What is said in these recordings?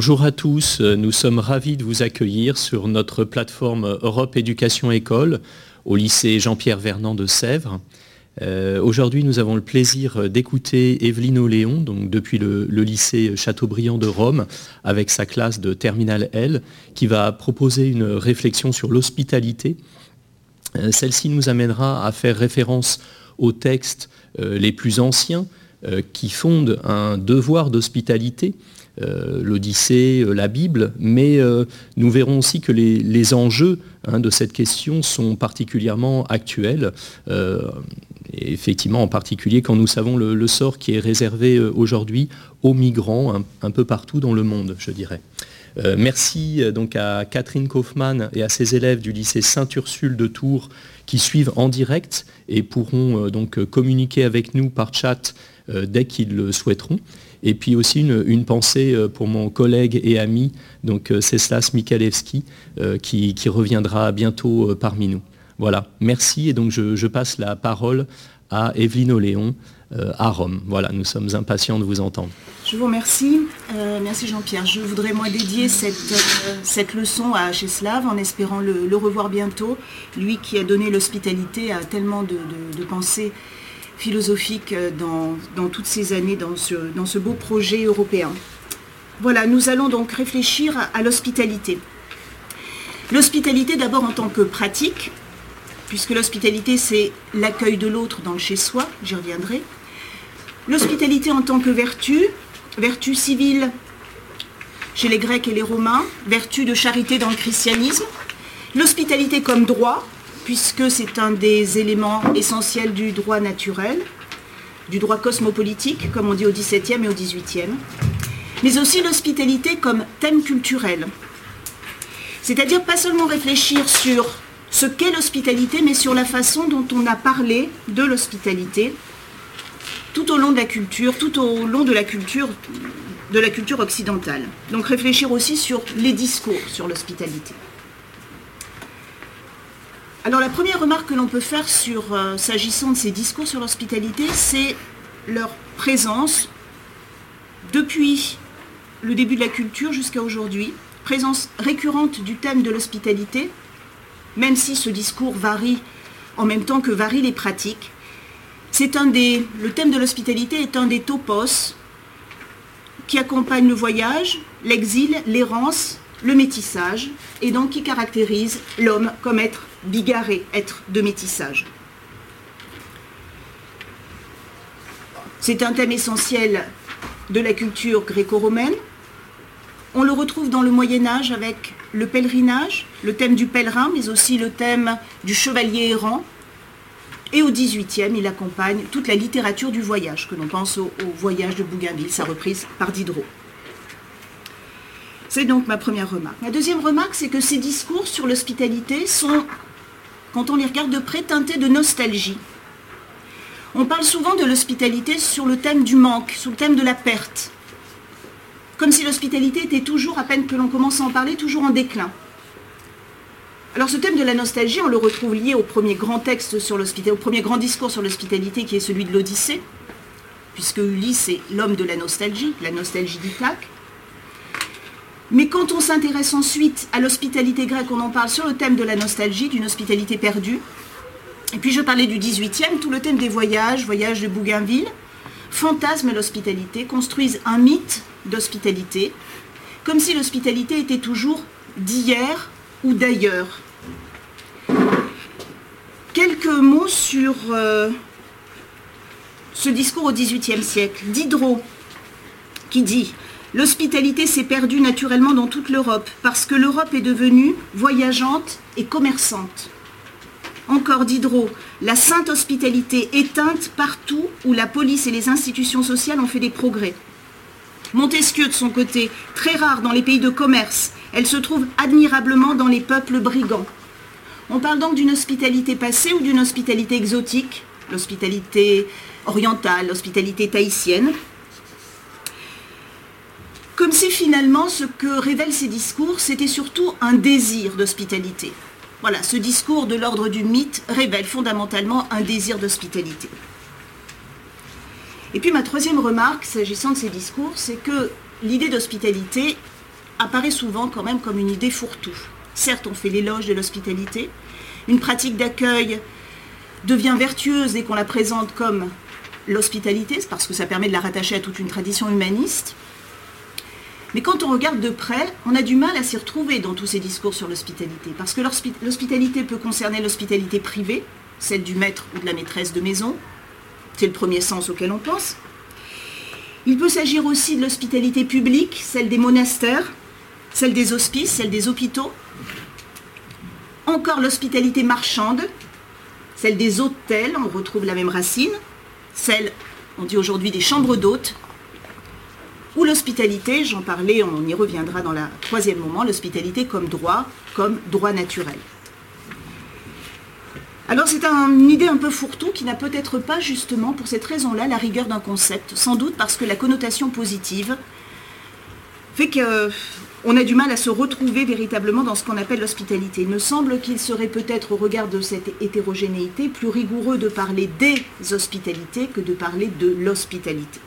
Bonjour à tous, nous sommes ravis de vous accueillir sur notre plateforme Europe Éducation École au lycée Jean-Pierre Vernant de Sèvres. Euh, aujourd'hui, nous avons le plaisir d'écouter Evelyne Léon, donc depuis le, lycée Chateaubriand de Rome, avec sa classe de Terminal L, qui va proposer une réflexion sur l'hospitalité. Euh, celle-ci nous amènera à faire référence aux textes euh, les plus anciens qui fondent un devoir d'hospitalité, l'Odyssée, la Bible, mais nous verrons aussi que les, enjeux hein, de cette question sont particulièrement actuels effectivement, en particulier quand nous savons le, sort qui est réservé euh, aujourd'hui aux migrants un, peu partout dans le monde, je dirais. Euh, merci euh, donc à Catherine Kaufmann et à ses élèves du lycée Saint-Ursule de Tours qui suivent en direct et pourront donc communiquer avec nous par chat dès qu'ils le souhaiteront. Et puis aussi une, pensée pour mon collègue et ami, donc Ceslas Mikalewski, qui, qui reviendra bientôt parmi nous. Voilà, merci. Et donc je, passe la parole à Evelyne Oléon euh, à Rome. Voilà, nous sommes impatients de vous entendre. Je vous remercie. Euh, merci Jean-Pierre. Je voudrais moi dédier cette, euh, cette leçon à Cheslav en espérant le, revoir bientôt. Lui qui a donné l'hospitalité à tellement de, pensées philosophiques dans, dans, toutes ces années dans ce, dans ce beau projet européen. Voilà, nous allons donc réfléchir à l'hospitalité. L'hospitalité d'abord en tant que pratique, puisque l'hospitalité, c'est l'accueil de l'autre dans le chez-soi, j'y reviendrai. L'hospitalité en tant que vertu, vertu civile chez les Grecs et les Romains, vertu de charité dans le christianisme. L'hospitalité comme droit, puisque c'est un des éléments essentiels du droit naturel, du droit cosmopolitique, comme on dit au XVIIe et au XVIIIe. Mais aussi l'hospitalité comme thème culturel. C'est-à-dire pas seulement réfléchir sur ce qu'est l'hospitalité, mais sur la façon dont on a parlé de l'hospitalité tout au long de la culture, tout au long de la culture, de la culture occidentale. Donc réfléchir aussi sur les discours sur l'hospitalité. Alors la première remarque que l'on peut faire euh, s'agissant de ces discours sur l'hospitalité, c'est leur présence depuis le début de la culture jusqu'à aujourd'hui, présence récurrente du thème de l'hospitalité, même si ce discours varie en même temps que varient les pratiques. C'est un des, le thème de l'hospitalité est un des topos qui accompagne le voyage, l'exil, l'errance, le métissage, et donc qui caractérise l'homme comme être bigarré, être de métissage. C'est un thème essentiel de la culture gréco-romaine. On le retrouve dans le Moyen Âge avec le pèlerinage, le thème du pèlerin, mais aussi le thème du chevalier errant. Et au XVIIIe, il accompagne toute la littérature du voyage, que l'on pense au, voyage de Bougainville, sa reprise par Diderot. C'est donc ma première remarque. Ma deuxième remarque, c'est que ces discours sur l'hospitalité sont, quand on les regarde de près, teintés de nostalgie. On parle souvent de l'hospitalité sur le thème du manque, sur le thème de la perte comme si l'hospitalité était toujours, à peine que l'on commence à en parler, toujours en déclin. Alors ce thème de la nostalgie, on le retrouve lié au premier grand texte sur l'hospitalité, au premier grand discours sur l'hospitalité qui est celui de l'Odyssée, puisque Ulysse est l'homme de la nostalgie, la nostalgie d'Ithaque. Mais quand on s'intéresse ensuite à l'hospitalité grecque, on en parle sur le thème de la nostalgie, d'une hospitalité perdue. Et puis je parlais du 18e, tout le thème des voyages, voyages de Bougainville, fantasme l'hospitalité, construisent un mythe d'hospitalité, comme si l'hospitalité était toujours d'hier ou d'ailleurs. Quelques mots sur euh, ce discours au XVIIIe siècle. Diderot, qui dit L'hospitalité s'est perdue naturellement dans toute l'Europe parce que l'Europe est devenue voyageante et commerçante. Encore Diderot, la sainte hospitalité éteinte partout où la police et les institutions sociales ont fait des progrès. Montesquieu, de son côté, très rare dans les pays de commerce, elle se trouve admirablement dans les peuples brigands. On parle donc d'une hospitalité passée ou d'une hospitalité exotique, l'hospitalité orientale, l'hospitalité tahitienne? Comme si finalement ce que révèlent ces discours, c'était surtout un désir d'hospitalité. Voilà, ce discours de l'ordre du mythe révèle fondamentalement un désir d'hospitalité. Et puis ma troisième remarque, s'agissant de ces discours, c'est que l'idée d'hospitalité apparaît souvent quand même comme une idée fourre-tout. Certes, on fait l'éloge de l'hospitalité. Une pratique d'accueil devient vertueuse dès qu'on la présente comme l'hospitalité, parce que ça permet de la rattacher à toute une tradition humaniste. Mais quand on regarde de près, on a du mal à s'y retrouver dans tous ces discours sur l'hospitalité, parce que l'hospitalité peut concerner l'hospitalité privée, celle du maître ou de la maîtresse de maison, c'est le premier sens auquel on pense. Il peut s'agir aussi de l'hospitalité publique, celle des monastères, celle des hospices, celle des hôpitaux. Encore l'hospitalité marchande, celle des hôtels, on retrouve la même racine, celle, on dit aujourd'hui, des chambres d'hôtes, ou l'hospitalité, j'en parlais, on y reviendra dans le troisième moment, l'hospitalité comme droit, comme droit naturel. Alors c'est une idée un peu fourre-tout qui n'a peut-être pas justement pour cette raison-là la rigueur d'un concept, sans doute parce que la connotation positive fait qu'on a du mal à se retrouver véritablement dans ce qu'on appelle l'hospitalité. Il me semble qu'il serait peut-être au regard de cette hétérogénéité plus rigoureux de parler des hospitalités que de parler de l'hospitalité.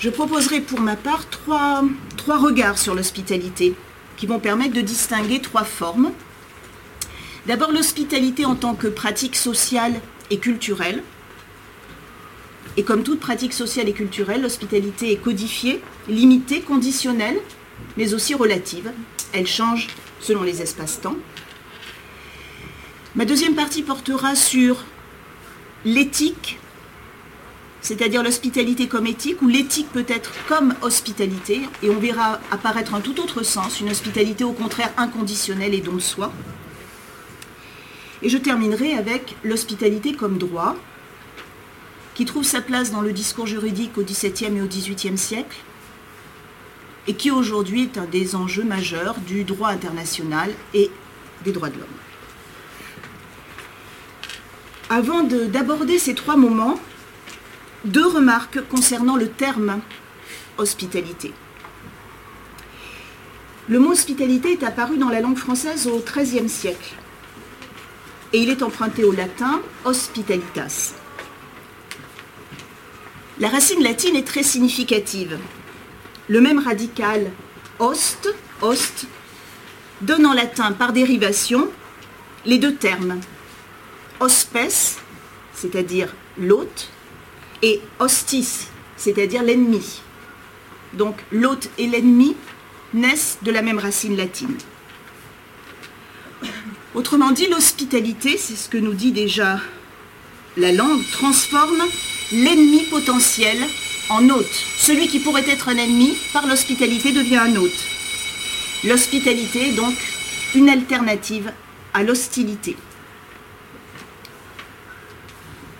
Je proposerai pour ma part trois, regards sur l'hospitalité qui vont permettre de distinguer trois formes D'abord l'hospitalité en tant que pratique sociale et culturelle. Et comme toute pratique sociale et culturelle, l'hospitalité est codifiée, limitée, conditionnelle, mais aussi relative. Elle change selon les espaces-temps. Ma deuxième partie portera sur l'éthique, c'est-à-dire l'hospitalité comme éthique, ou l'éthique peut être comme hospitalité, et on verra apparaître un tout autre sens, une hospitalité au contraire inconditionnelle et don de soi. Et je terminerai avec l'hospitalité comme droit, qui trouve sa place dans le discours juridique au XVIIe et au XVIIIe siècle, et qui aujourd'hui est un des enjeux majeurs du droit international et des droits de l'homme. Avant d'aborder ces trois moments, deux remarques concernant le terme hospitalité. Le mot hospitalité est apparu dans la langue française au XIIIe siècle et il est emprunté au latin hospitalitas. La racine latine est très significative. Le même radical host, host, donne en latin par dérivation les deux termes hospes, c'est-à-dire l'hôte, et hostis, c'est-à-dire l'ennemi. Donc l'hôte et l'ennemi naissent de la même racine latine. Autrement dit, l'hospitalité, c'est ce que nous dit déjà la langue, transforme l'ennemi potentiel en hôte. Celui qui pourrait être un ennemi, par l'hospitalité, devient un hôte. L'hospitalité est donc une alternative à l'hostilité.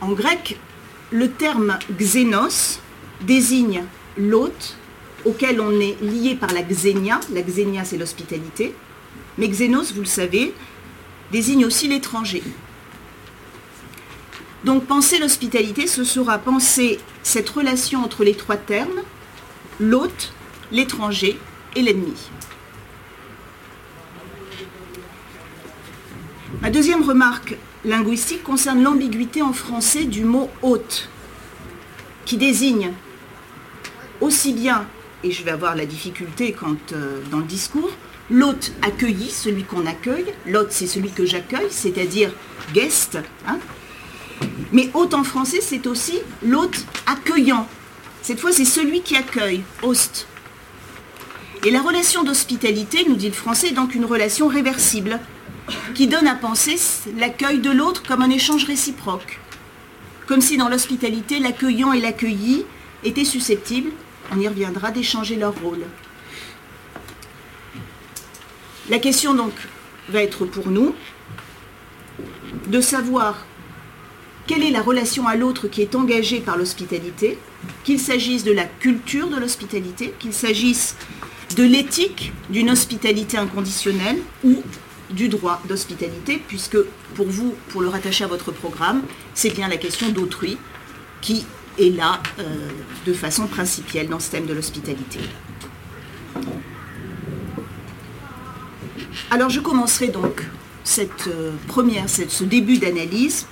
En grec, le terme xénos désigne l'hôte auquel on est lié par la xénia. La xénia, c'est l'hospitalité. Mais xénos, vous le savez, désigne aussi l'étranger. Donc penser l'hospitalité, ce sera penser cette relation entre les trois termes, l'hôte, l'étranger et l'ennemi. Ma deuxième remarque linguistique concerne l'ambiguïté en français du mot hôte, qui désigne aussi bien, et je vais avoir la difficulté quand, euh, dans le discours, L'hôte accueilli, celui qu'on accueille. L'hôte, c'est celui que j'accueille, c'est-à-dire guest. Hein. Mais hôte en français, c'est aussi l'hôte accueillant. Cette fois, c'est celui qui accueille, host. Et la relation d'hospitalité, nous dit le français, est donc une relation réversible, qui donne à penser l'accueil de l'autre comme un échange réciproque. Comme si dans l'hospitalité, l'accueillant et l'accueilli étaient susceptibles, on y reviendra, d'échanger leur rôle. La question donc va être pour nous de savoir quelle est la relation à l'autre qui est engagée par l'hospitalité, qu'il s'agisse de la culture de l'hospitalité, qu'il s'agisse de l'éthique d'une hospitalité inconditionnelle ou du droit d'hospitalité, puisque pour vous, pour le rattacher à votre programme, c'est bien la question d'autrui qui est là euh, de façon principielle dans ce thème de l'hospitalité. Alors je commencerai donc cette euh, première, ce début d'analyse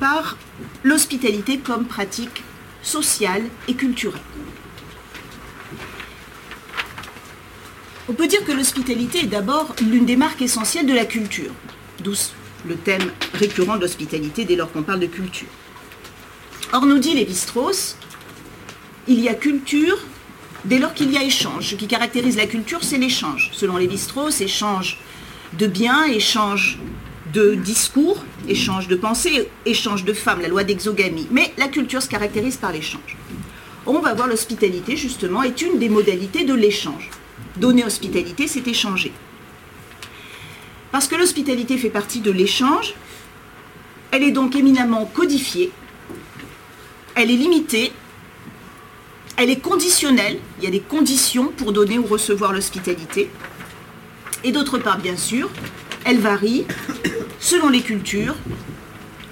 par l'hospitalité comme pratique sociale et culturelle. On peut dire que l'hospitalité est d'abord l'une des marques essentielles de la culture, d'où le thème récurrent de l'hospitalité dès lors qu'on parle de culture. Or, nous dit Lévi-Strauss, il y a culture dès lors qu'il y a échange. Ce qui caractérise la culture, c'est l'échange. Selon Lévi-Strauss, échange de biens, échange de discours, échange de pensées, échange de femmes, la loi d'exogamie. Mais la culture se caractérise par l'échange. On va voir l'hospitalité, justement, est une des modalités de l'échange. Donner hospitalité, c'est échanger. Parce que l'hospitalité fait partie de l'échange, elle est donc éminemment codifiée, elle est limitée, elle est conditionnelle, il y a des conditions pour donner ou recevoir l'hospitalité. Et d'autre part, bien sûr, elle varie selon les cultures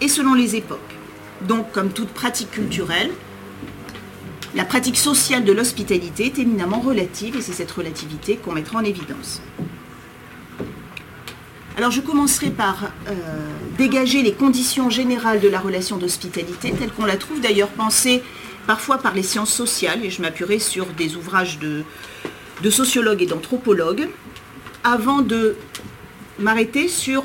et selon les époques. Donc, comme toute pratique culturelle, la pratique sociale de l'hospitalité est éminemment relative et c'est cette relativité qu'on mettra en évidence. Alors je commencerai par euh, dégager les conditions générales de la relation d'hospitalité, telle qu'on la trouve d'ailleurs pensée parfois par les sciences sociales, et je m'appuierai sur des ouvrages de, de sociologues et d'anthropologues, avant de m'arrêter sur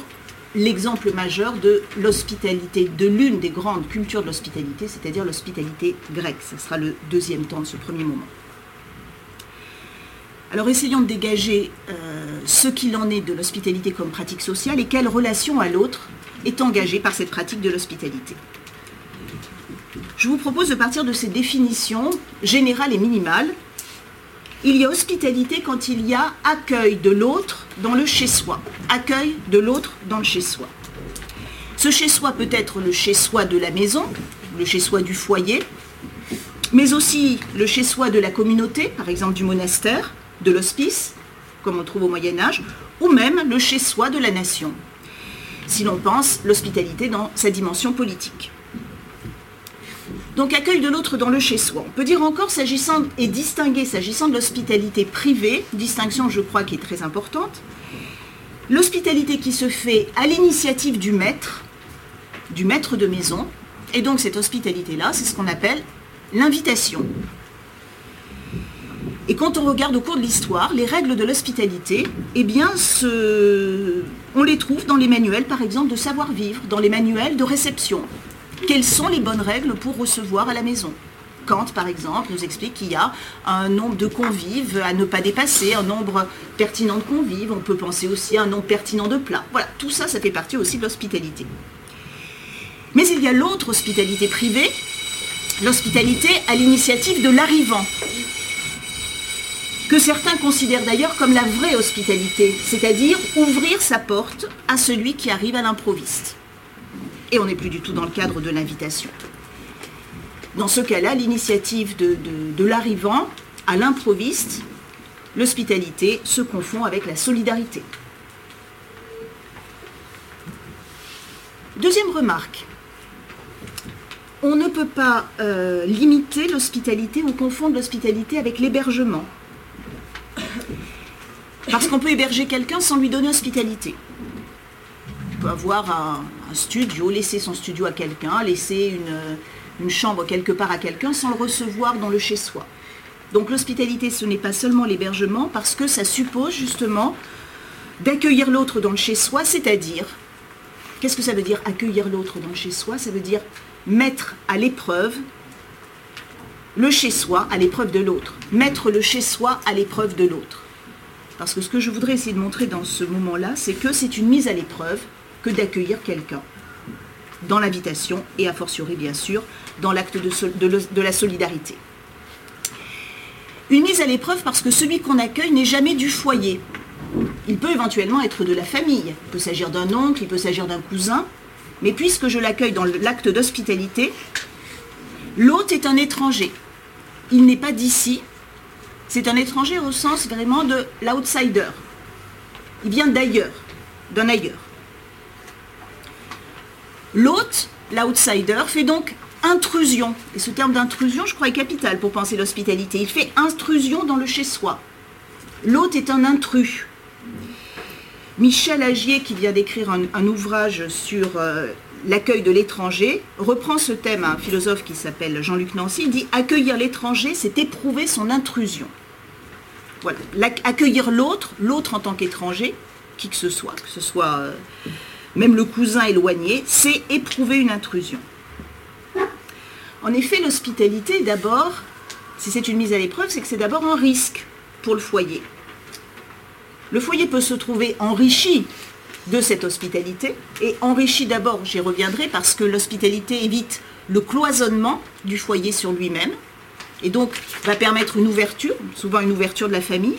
l'exemple majeur de l'hospitalité, de l'une des grandes cultures de l'hospitalité, c'est-à-dire l'hospitalité grecque. Ce sera le deuxième temps de ce premier moment. Alors essayons de dégager euh, ce qu'il en est de l'hospitalité comme pratique sociale et quelle relation à l'autre est engagée par cette pratique de l'hospitalité. Je vous propose de partir de ces définitions générales et minimales. Il y a hospitalité quand il y a accueil de l'autre dans le chez-soi. Accueil de l'autre dans le chez-soi. Ce chez-soi peut être le chez-soi de la maison, le chez-soi du foyer, mais aussi le chez-soi de la communauté, par exemple du monastère, de l'hospice, comme on trouve au Moyen Âge, ou même le chez-soi de la nation, si l'on pense l'hospitalité dans sa dimension politique. Donc accueil de l'autre dans le chez-soi. On peut dire encore, s'agissant et distinguer, s'agissant de l'hospitalité privée, distinction je crois qui est très importante, l'hospitalité qui se fait à l'initiative du maître, du maître de maison, et donc cette hospitalité-là, c'est ce qu'on appelle l'invitation. Et quand on regarde au cours de l'histoire, les règles de l'hospitalité, eh bien, on les trouve dans les manuels, par exemple, de savoir-vivre, dans les manuels de réception quelles sont les bonnes règles pour recevoir à la maison? Kant, par exemple, nous explique qu'il y a un nombre de convives à ne pas dépasser, un nombre pertinent de convives. On peut penser aussi à un nombre pertinent de plats. Voilà, tout ça, ça fait partie aussi de l'hospitalité. Mais il y a l'autre hospitalité privée, l'hospitalité à l'initiative de l'arrivant, que certains considèrent d'ailleurs comme la vraie hospitalité, c'est-à-dire ouvrir sa porte à celui qui arrive à l'improviste. Et on n'est plus du tout dans le cadre de l'invitation. Dans ce cas-là, l'initiative de, l'arrivant à l'improviste, l'hospitalité se confond avec la solidarité. Deuxième remarque, on ne peut pas euh, limiter l'hospitalité ou confondre l'hospitalité avec l'hébergement. Parce qu'on peut héberger quelqu'un sans lui donner hospitalité. Peut avoir un, studio, laisser son studio à quelqu'un, laisser une, chambre quelque part à quelqu'un sans le recevoir dans le chez-soi. Donc l'hospitalité, ce n'est pas seulement l'hébergement, parce que ça suppose justement d'accueillir l'autre dans le chez-soi, c'est-à-dire, qu'est-ce que ça veut dire accueillir l'autre dans le chez-soi Ça veut dire mettre à l'épreuve le chez-soi à l'épreuve de l'autre, mettre le chez-soi à l'épreuve de l'autre. Parce que ce que je voudrais essayer de montrer dans ce moment-là, c'est que c'est une mise à l'épreuve que d'accueillir quelqu'un dans l'invitation et a fortiori bien sûr dans l'acte de, la solidarité. Une mise à l'épreuve parce que celui qu'on accueille n'est jamais du foyer. Il peut éventuellement être de la famille, il peut s'agir d'un oncle, il peut s'agir d'un cousin, mais puisque je l'accueille dans l'acte d'hospitalité, l'hôte est un étranger. Il n'est pas d'ici, c'est un étranger au sens vraiment de l'outsider. Il vient d'ailleurs, d'un ailleurs. L'hôte, l'outsider, fait donc intrusion. Et ce terme d'intrusion, je crois, est capital pour penser l'hospitalité. Il fait intrusion dans le chez-soi. L'hôte est un intrus. Michel Agier, qui vient d'écrire un, ouvrage sur euh, l'accueil de l'étranger, reprend ce thème à un philosophe qui s'appelle Jean-Luc Nancy. Il dit Accueillir l'étranger, c'est éprouver son intrusion. Accueillir l'autre, l'autre en tant qu'étranger, qui que ce soit, que ce soit euh, même le cousin éloigné, c'est éprouver une intrusion. En effet, l'hospitalité, d'abord, si c'est une mise à l'épreuve, c'est que c'est d'abord un risque pour le foyer. Le foyer peut se trouver enrichi de cette hospitalité, et enrichi d'abord, j'y reviendrai, parce que l'hospitalité évite le cloisonnement du foyer sur lui-même, et donc va permettre une ouverture, souvent une ouverture de la famille.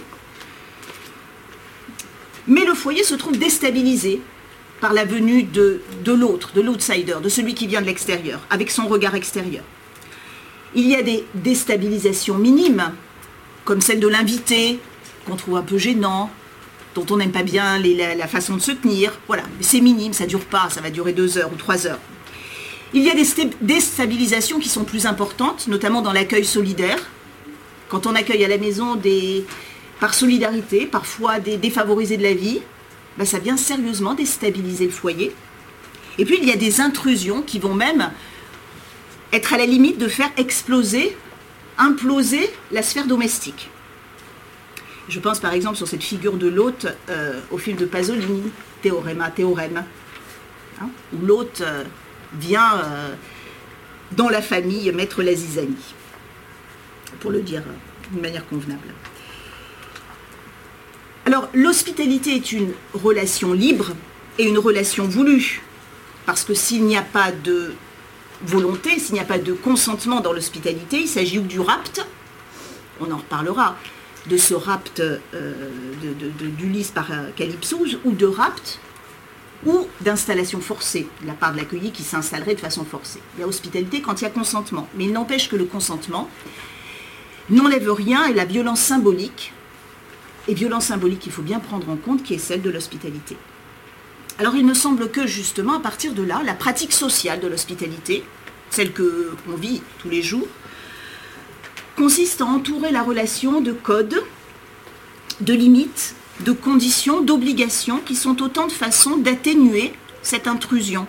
Mais le foyer se trouve déstabilisé par la venue de, l'autre, de l'outsider, de celui qui vient de l'extérieur, avec son regard extérieur. Il y a des déstabilisations minimes, comme celle de l'invité, qu'on trouve un peu gênant, dont on n'aime pas bien la, façon de se tenir. Voilà, c'est minime, ça ne dure pas, ça va durer deux heures ou trois heures. Il y a des déstabilisations qui sont plus importantes, notamment dans l'accueil solidaire. Quand on accueille à la maison par solidarité, parfois des défavorisés de la vie, ben ça vient sérieusement déstabiliser le foyer. Et puis il y a des intrusions qui vont même être à la limite de faire exploser, imploser la sphère domestique. Je pense par exemple sur cette figure de l'hôte euh, au film de Pasolini, Théorema, Théorème, hein, où l'hôte euh, vient euh, dans la famille mettre la zizanie, pour le dire d'une manière convenable. Alors l'hospitalité est une relation libre et une relation voulue, parce que s'il n'y a pas de volonté, s'il n'y a pas de consentement dans l'hospitalité, il s'agit du rapt, on en reparlera, de ce rapt euh, d'Ulysse par euh, Calypso, ou de rapt, ou d'installation forcée de la part de l'accueilli qui s'installerait de façon forcée. Il y a hospitalité quand il y a consentement, mais il n'empêche que le consentement n'enlève rien et la violence symbolique, et violence symbolique qu'il faut bien prendre en compte, qui est celle de l'hospitalité. Alors il me semble que justement, à partir de là, la pratique sociale de l'hospitalité, celle qu'on vit tous les jours, consiste à entourer la relation de codes, de limites, de conditions, d'obligations qui sont autant de façons d'atténuer cette intrusion,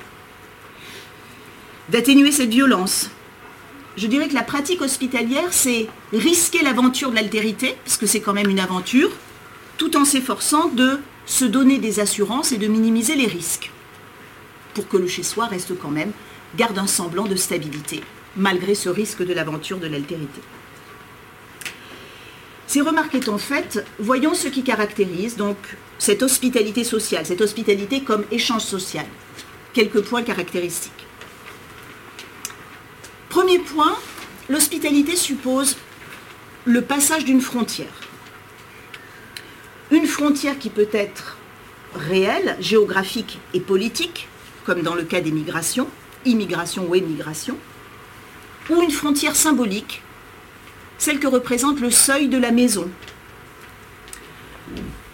d'atténuer cette violence. Je dirais que la pratique hospitalière, c'est risquer l'aventure de l'altérité, parce que c'est quand même une aventure, tout en s'efforçant de se donner des assurances et de minimiser les risques pour que le chez-soi reste quand même, garde un semblant de stabilité, malgré ce risque de l'aventure de l'altérité. Ces remarques étant faites, voyons ce qui caractérise donc cette hospitalité sociale, cette hospitalité comme échange social. Quelques points caractéristiques. Premier point, l'hospitalité suppose le passage d'une frontière une frontière qui peut être réelle, géographique et politique, comme dans le cas des migrations, immigration ou émigration, ou une frontière symbolique, celle que représente le seuil de la maison.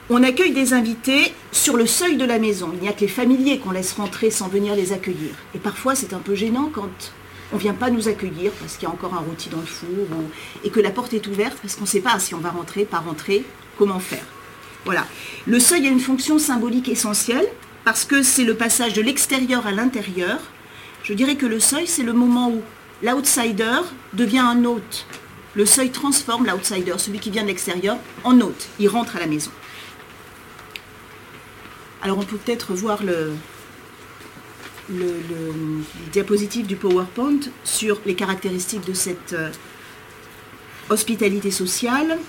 On accueille des invités sur le seuil de la maison. Il n'y a que les familiers qu'on laisse rentrer sans venir les accueillir. Et parfois, c'est un peu gênant quand on ne vient pas nous accueillir parce qu'il y a encore un rôti dans le four et que la porte est ouverte parce qu'on ne sait pas si on va rentrer, pas rentrer, comment faire. Voilà. Le seuil a une fonction symbolique essentielle parce que c'est le passage de l'extérieur à l'intérieur. Je dirais que le seuil, c'est le moment où l'outsider devient un hôte. Le seuil transforme l'outsider, celui qui vient de l'extérieur, en hôte. Il rentre à la maison. Alors on peut peut-être voir le, diapositive du PowerPoint sur les caractéristiques de cette euh, hospitalité sociale.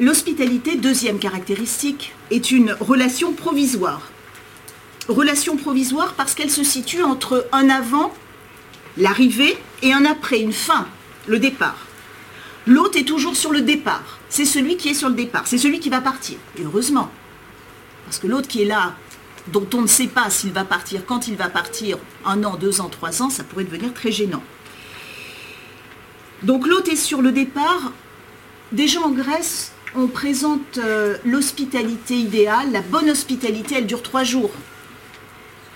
L'hospitalité, deuxième caractéristique, est une relation provisoire. Relation provisoire parce qu'elle se situe entre un avant, l'arrivée, et un après, une fin, le départ. L'hôte est toujours sur le départ. C'est celui qui est sur le départ. C'est celui qui va partir. Et heureusement. Parce que l'autre qui est là, dont on ne sait pas s'il va partir, quand il va partir, un an, deux ans, trois ans, ça pourrait devenir très gênant. Donc l'hôte est sur le départ. Déjà en Grèce, on présente euh, l'hospitalité idéale, la bonne hospitalité, elle dure trois jours.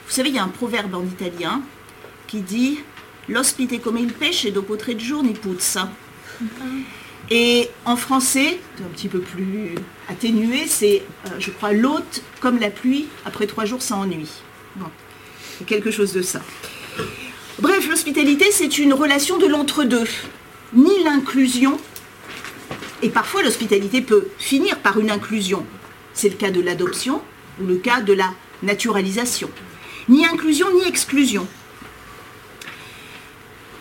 Vous savez, il y a un proverbe en italien qui dit L'ospite come il pesce dopo tre giorni puzza. Et en français, un petit peu plus atténué, c'est, euh, je crois, l'hôte comme la pluie, après trois jours, ça ennuie. Bon, quelque chose de ça. Bref, l'hospitalité, c'est une relation de l'entre-deux. Ni l'inclusion, Et parfois, l'hospitalité peut finir par une inclusion. C'est le cas de l'adoption ou le cas de la naturalisation. Ni inclusion ni exclusion.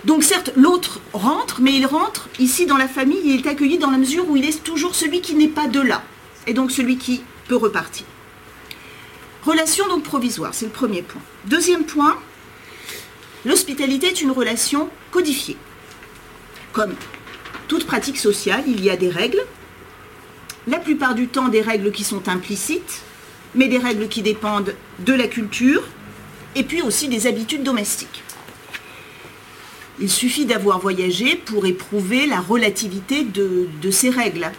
Donc certes, l'autre rentre, mais il rentre ici dans la famille, il est accueilli dans la mesure où il est toujours celui qui n'est pas de là, et donc celui qui peut repartir. Relation donc provisoire, c'est le premier point. Deuxième point, l'hospitalité est une relation codifiée. Comme toute pratique sociale, il y a des règles, la plupart du temps des règles qui sont implicites, mais des règles qui dépendent de la culture, et puis aussi des habitudes domestiques. Il suffit d'avoir voyagé pour éprouver la relativité de, ces règles,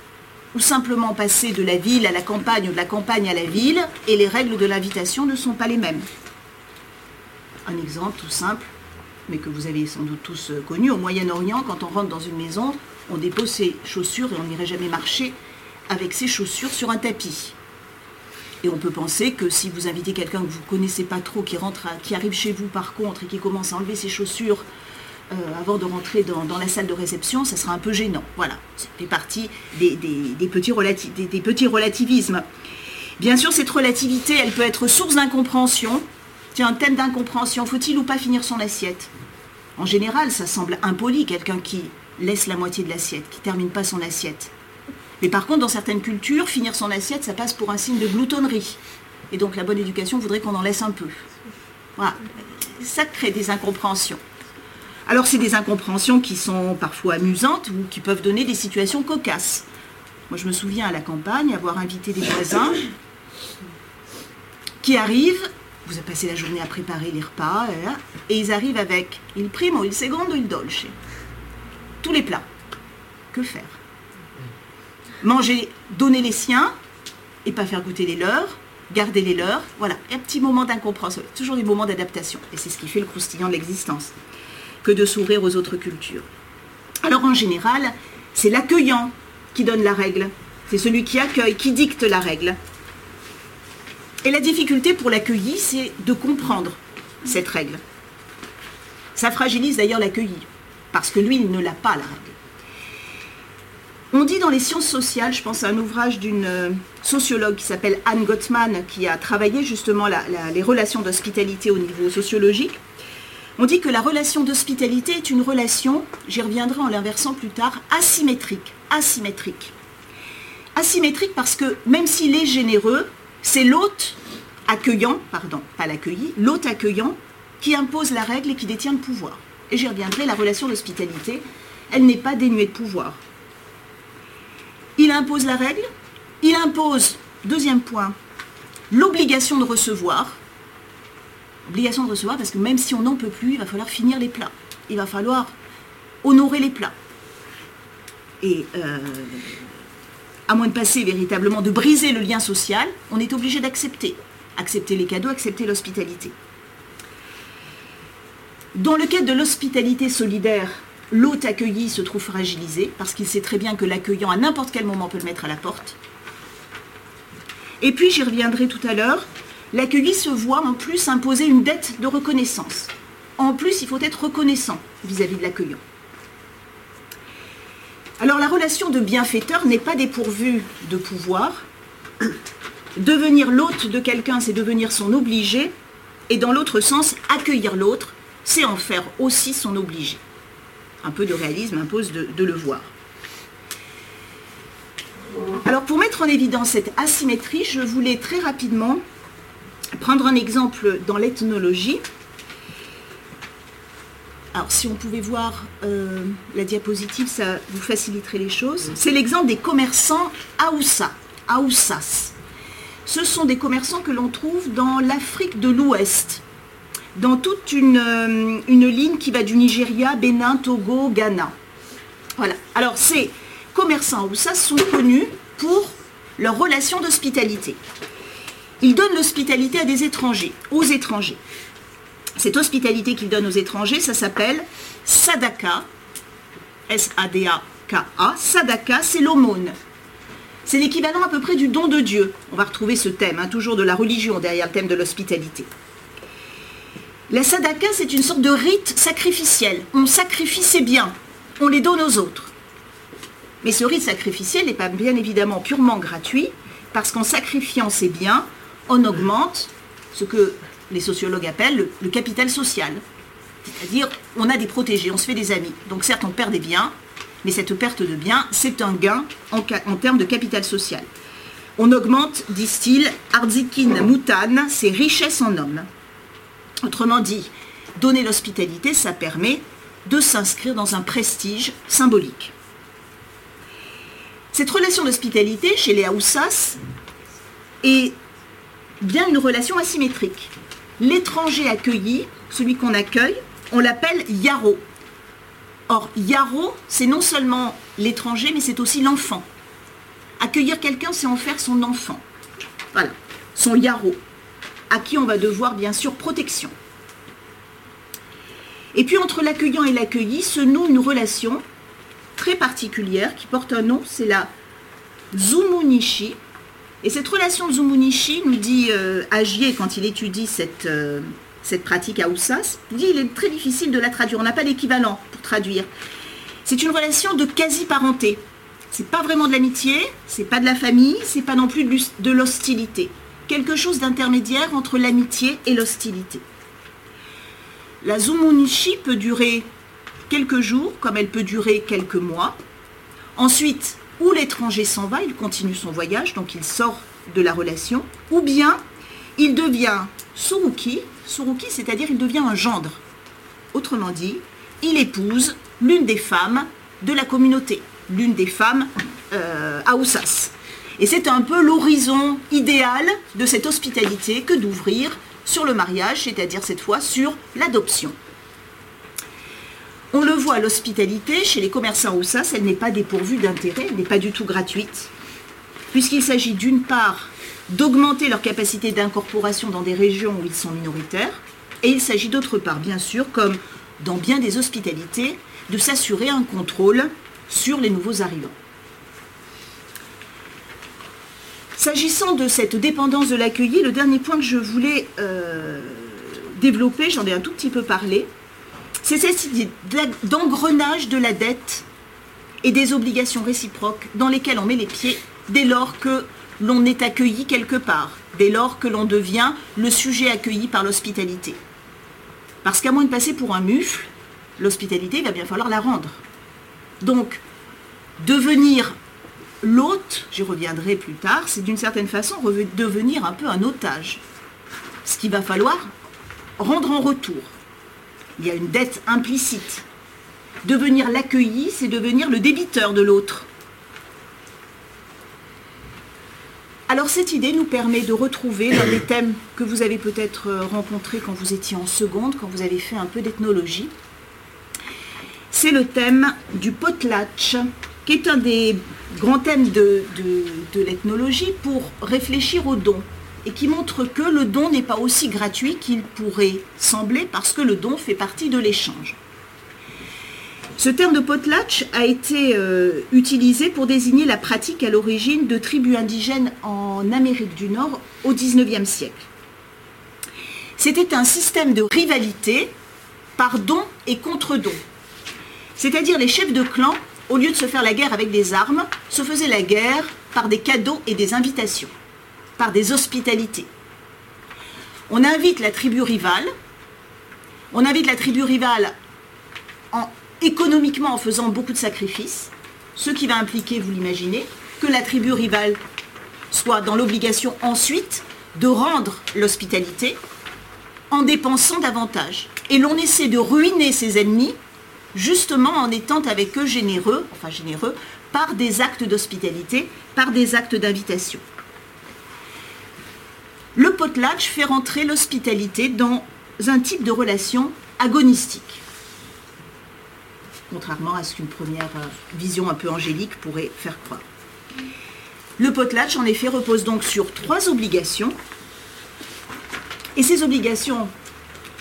ou simplement passer de la ville à la campagne ou de la campagne à la ville, et les règles de l'invitation ne sont pas les mêmes. Un exemple tout simple, mais que vous avez sans doute tous connu, au Moyen-Orient, quand on rentre dans une maison, on dépose ses chaussures et on n'irait jamais marcher avec ses chaussures sur un tapis. Et on peut penser que si vous invitez quelqu'un que vous ne connaissez pas trop, qui, rentre qui arrive chez vous par contre et qui commence à enlever ses chaussures euh, avant de rentrer dans, la salle de réception, ça sera un peu gênant. Voilà, ça fait partie des, petits, des, petits relativismes. Bien sûr, cette relativité, elle peut être source d'incompréhension. Tiens, un thème d'incompréhension, faut-il ou pas finir son assiette? En général, ça semble impoli, quelqu'un qui laisse la moitié de l'assiette, qui termine pas son assiette. Mais par contre, dans certaines cultures, finir son assiette, ça passe pour un signe de gloutonnerie. Et donc la bonne éducation voudrait qu'on en laisse un peu. Voilà. Ça crée des incompréhensions. Alors c'est des incompréhensions qui sont parfois amusantes ou qui peuvent donner des situations cocasses. Moi je me souviens à la campagne avoir invité des voisins qui arrivent, vous avez passé la journée à préparer les repas, et ils arrivent avec il primo, il secondo, il dolce. Tous les plats. Que faire? Manger, donner les siens et pas faire goûter les leurs, garder les leurs. Voilà, un petit moment d'incompréhension, toujours des moments d'adaptation. Et c'est ce qui fait le croustillant de l'existence, que de s'ouvrir aux autres cultures. Alors en général, c'est l'accueillant qui donne la règle. C'est celui qui accueille, qui dicte la règle. Et la difficulté pour l'accueilli, c'est de comprendre cette règle. Ça fragilise d'ailleurs l'accueilli, parce que lui, il ne l'a pas la règle. On dit dans les sciences sociales, je pense à un ouvrage d'une euh, sociologue qui s'appelle Anne Gottman, qui a travaillé justement les relations d'hospitalité au niveau sociologique. On dit que la relation d'hospitalité est une relation, j'y reviendrai en l'inversant plus tard, asymétrique. Asymétrique. Asymétrique parce que même s'il est généreux, c'est l'hôte accueillant, pardon, pas l'accueilli, l'hôte accueillant qui impose la règle et qui détient le pouvoir. Et j'y reviendrai, la relation d'hospitalité, elle n'est pas dénuée de pouvoir. Il impose la règle, il impose, deuxième point, l'obligation de recevoir. Obligation de recevoir parce que même si on n'en peut plus, il va falloir finir les plats. Il va falloir honorer les plats. Et euh, à moins de passer véritablement, de briser le lien social, on est obligé d'accepter. Accepter les cadeaux, accepter l'hospitalité. Dans le cadre de l'hospitalité solidaire, l'hôte accueilli se trouve fragilisé parce qu'il sait très bien que l'accueillant à n'importe quel moment peut le mettre à la porte. Et puis, j'y reviendrai tout à l'heure, l'accueilli se voit en plus imposer une dette de reconnaissance. En plus, il faut être reconnaissant vis-à-vis de l'accueillant. Alors la relation de bienfaiteur n'est pas dépourvue de pouvoir. Devenir l'hôte de quelqu'un, c'est devenir son obligé. Et dans l'autre sens, accueillir l'autre, c'est en faire aussi son obligé un peu de réalisme impose de, le voir. Alors pour mettre en évidence cette asymétrie, je voulais très rapidement prendre un exemple dans l'ethnologie. Alors si on pouvait voir euh, la diapositive, ça vous faciliterait les choses. C'est l'exemple des commerçants Aoussa, Aoussas. Ce sont des commerçants que l'on trouve dans l'Afrique de l'Ouest dans toute euh, une, ligne qui va du Nigeria, Bénin, Togo, Ghana. Voilà. Alors ces commerçants ou ça sont connus pour leur relation d'hospitalité. Ils donnent l'hospitalité à des étrangers, aux étrangers. Cette hospitalité qu'ils donnent aux étrangers, ça s'appelle Sadaka, S-A-D-A-K-A. Sadaka, c'est l'aumône. C'est l'équivalent à peu près du don de Dieu. On va retrouver ce thème, hein, toujours de la religion derrière le thème de l'hospitalité. La sadaka, c'est une sorte de rite sacrificiel. On sacrifie ses biens, on les donne aux autres. Mais ce rite sacrificiel n'est pas bien évidemment purement gratuit, parce qu'en sacrifiant ses biens, on augmente ce que les sociologues appellent le, capital social. C'est-à-dire, on a des protégés, on se fait des amis. Donc certes, on perd des biens, mais cette perte de biens, c'est un gain en, termes de capital social. On augmente, disent-ils, Arzikin Moutan, ses richesses en hommes. Autrement dit, donner l'hospitalité, ça permet de s'inscrire dans un prestige symbolique. Cette relation d'hospitalité chez les Haoussas est bien une relation asymétrique. L'étranger accueilli, celui qu'on accueille, on l'appelle Yaro. Or, Yaro, c'est non seulement l'étranger, mais c'est aussi l'enfant. Accueillir quelqu'un, c'est en faire son enfant. Voilà, son Yaro, à qui on va devoir bien sûr protection. Et puis entre l'accueillant et l'accueilli se noue une relation très particulière qui porte un nom, c'est la Zumunishi. Et cette relation Zumunishi, nous dit euh, Agier quand il étudie cette, euh, cette pratique à Oussas, dit il est très difficile de la traduire. On n'a pas d'équivalent pour traduire. C'est une relation de quasi-parenté. C'est pas vraiment de l'amitié, c'est pas de la famille, c'est pas non plus de l'hostilité. Quelque chose d'intermédiaire entre l'amitié et l'hostilité. La Zumunishi peut durer quelques jours, comme elle peut durer quelques mois. Ensuite, ou l'étranger s'en va, il continue son voyage, donc il sort de la relation, ou bien il devient suruki, suruki c'est-à-dire il devient un gendre. Autrement dit, il épouse l'une des femmes de la communauté, l'une des femmes euh, Aoussas. Et c'est un peu l'horizon idéal de cette hospitalité que d'ouvrir sur le mariage, c'est-à-dire cette fois sur l'adoption. On le voit, l'hospitalité, chez les commerçants Oussas, elle n'est pas dépourvue d'intérêt, elle n'est pas du tout gratuite, puisqu'il s'agit d'une part d'augmenter leur capacité d'incorporation dans des régions où ils sont minoritaires, et il s'agit d'autre part, bien sûr, comme dans bien des hospitalités, de s'assurer un contrôle sur les nouveaux arrivants. S'agissant de cette dépendance de l'accueilli, le dernier point que je voulais euh, développer, j'en ai un tout petit peu parlé, c'est cette idée d'engrenage de la dette et des obligations réciproques dans lesquelles on met les pieds dès lors que l'on est accueilli quelque part, dès lors que l'on devient le sujet accueilli par l'hospitalité. Parce qu'à moins de passer pour un mufle, l'hospitalité, il va bien falloir la rendre. Donc, devenir l'hôte, j'y reviendrai plus tard, c'est d'une certaine façon devenir un peu un otage. Ce qu'il va falloir rendre en retour. Il y a une dette implicite. Devenir l'accueilli, c'est devenir le débiteur de l'autre. Alors cette idée nous permet de retrouver l'un des thèmes que vous avez peut-être euh, rencontrés quand vous étiez en seconde, quand vous avez fait un peu d'ethnologie. C'est le thème du potlatch, qui est un des grands thèmes de, l'ethnologie pour réfléchir au don et qui montre que le don n'est pas aussi gratuit qu'il pourrait sembler parce que le don fait partie de l'échange. Ce terme de potlatch a été euh, utilisé pour désigner la pratique à l'origine de tribus indigènes en Amérique du Nord au XIXe siècle. C'était un système de rivalité par don et contre don. C'est-à-dire les chefs de clan, au lieu de se faire la guerre avec des armes, se faisaient la guerre par des cadeaux et des invitations par des hospitalités. On invite la tribu rivale, on invite la tribu rivale en, économiquement en faisant beaucoup de sacrifices, ce qui va impliquer, vous l'imaginez, que la tribu rivale soit dans l'obligation ensuite de rendre l'hospitalité en dépensant davantage. Et l'on essaie de ruiner ses ennemis justement en étant avec eux généreux, enfin généreux, par des actes d'hospitalité, par des actes d'invitation. Le potlatch fait rentrer l'hospitalité dans un type de relation agonistique, contrairement à ce qu'une première euh, vision un peu angélique pourrait faire croire. Le potlatch, en effet, repose donc sur trois obligations. Et ces obligations,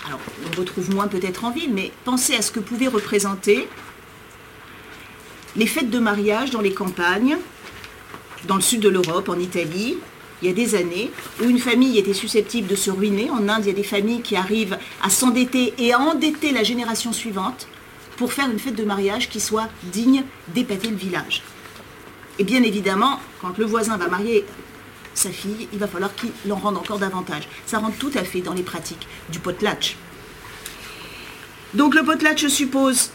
alors on retrouve moins peut-être en ville, mais pensez à ce que pouvaient représenter les fêtes de mariage dans les campagnes, dans le sud de l'Europe, en Italie, il y a des années, où une famille était susceptible de se ruiner. En Inde, il y a des familles qui arrivent à s'endetter et à endetter la génération suivante pour faire une fête de mariage qui soit digne d'épater le village. Et bien évidemment, quand le voisin va marier sa fille, il va falloir qu'il en rende encore davantage. Ça rentre tout à fait dans les pratiques du potlatch. Donc le potlatch suppose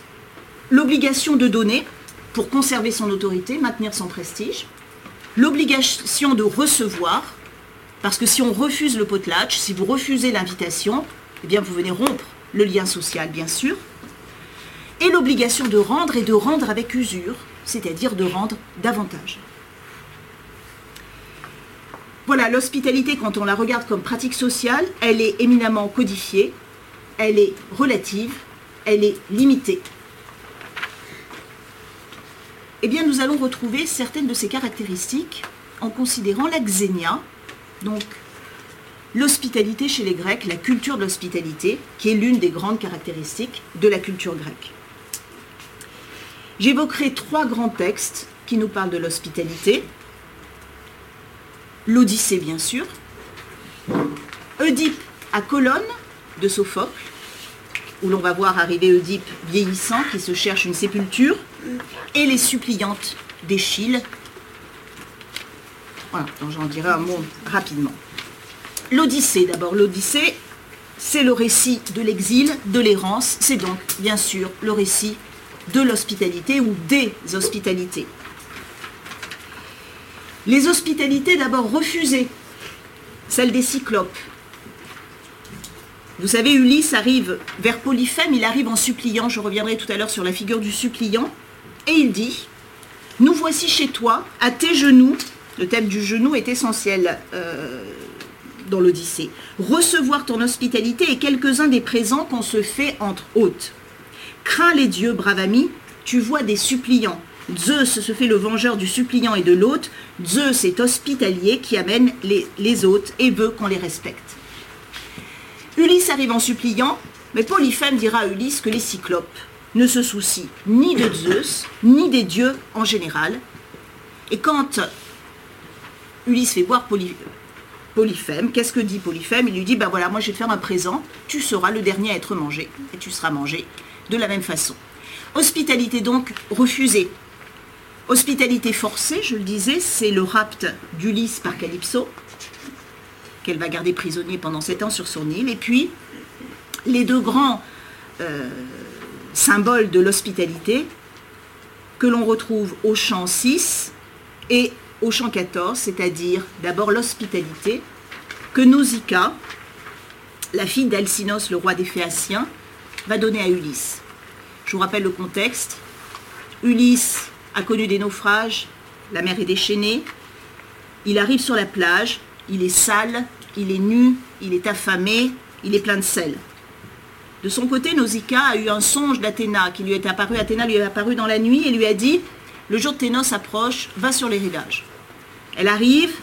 l'obligation de donner pour conserver son autorité, maintenir son prestige, l'obligation de recevoir, parce que si on refuse le potlatch, si vous refusez l'invitation, eh bien vous venez rompre le lien social, bien sûr, et l'obligation de rendre et de rendre avec usure, c'est-à-dire de rendre davantage. Voilà, l'hospitalité, quand on la regarde comme pratique sociale, elle est éminemment codifiée, elle est relative, elle est limitée. Eh bien, nous allons retrouver certaines de ces caractéristiques en considérant la xénia, donc l'hospitalité chez les Grecs, la culture de l'hospitalité, qui est l'une des grandes caractéristiques de la culture grecque. J'évoquerai trois grands textes qui nous parlent de l'hospitalité. L'Odyssée, bien sûr. Oedipe à Colonne de Sophocle, où l'on va voir arriver Oedipe vieillissant qui se cherche une sépulture, et les suppliantes d'Échille. Voilà, j'en dirai un mot rapidement. L'Odyssée, d'abord. L'Odyssée, c'est le récit de l'exil, de l'errance. C'est donc, bien sûr, le récit de l'hospitalité ou des hospitalités. Les hospitalités d'abord refusées, celle des cyclopes. Vous savez, Ulysse arrive vers Polyphème, il arrive en suppliant, je reviendrai tout à l'heure sur la figure du suppliant, et il dit, nous voici chez toi, à tes genoux, le thème du genou est essentiel euh, dans l'Odyssée, recevoir ton hospitalité et quelques-uns des présents qu'on se fait entre hôtes. Crains les dieux, brave ami, tu vois des suppliants. Zeus se fait le vengeur du suppliant et de l'hôte. Zeus est hospitalier qui amène les, hôtes et veut qu'on les respecte. Ulysse arrive en suppliant, mais Polyphème dira à Ulysse que les cyclopes ne se soucient ni de Zeus, ni des dieux en général. Et quand Ulysse fait boire Polyphème, qu'est-ce que dit Polyphème? Il lui dit, ben voilà, moi je vais faire un présent, tu seras le dernier à être mangé, et tu seras mangé de la même façon. Hospitalité donc refusée. Hospitalité forcée, je le disais, c'est le rapt d'Ulysse par Calypso, qu'elle va garder prisonnier pendant sept ans sur son île. Et puis, les deux grands euh, symboles de l'hospitalité que l'on retrouve au chant 6 et au chant 14, c'est-à-dire d'abord l'hospitalité que Nausicaa, la fille d'Alcinos, le roi des Phéaciens, va donner à Ulysse. Je vous rappelle le contexte. Ulysse a connu des naufrages, la mer est déchaînée, il arrive sur la plage, il est sale, il est nu, il est affamé, il est plein de sel. De son côté, Nausicaa a eu un songe d'Athéna qui lui est apparu. Athéna lui est apparu dans la nuit et lui a dit Le jour de tes noces approche, va sur les rivages. Elle arrive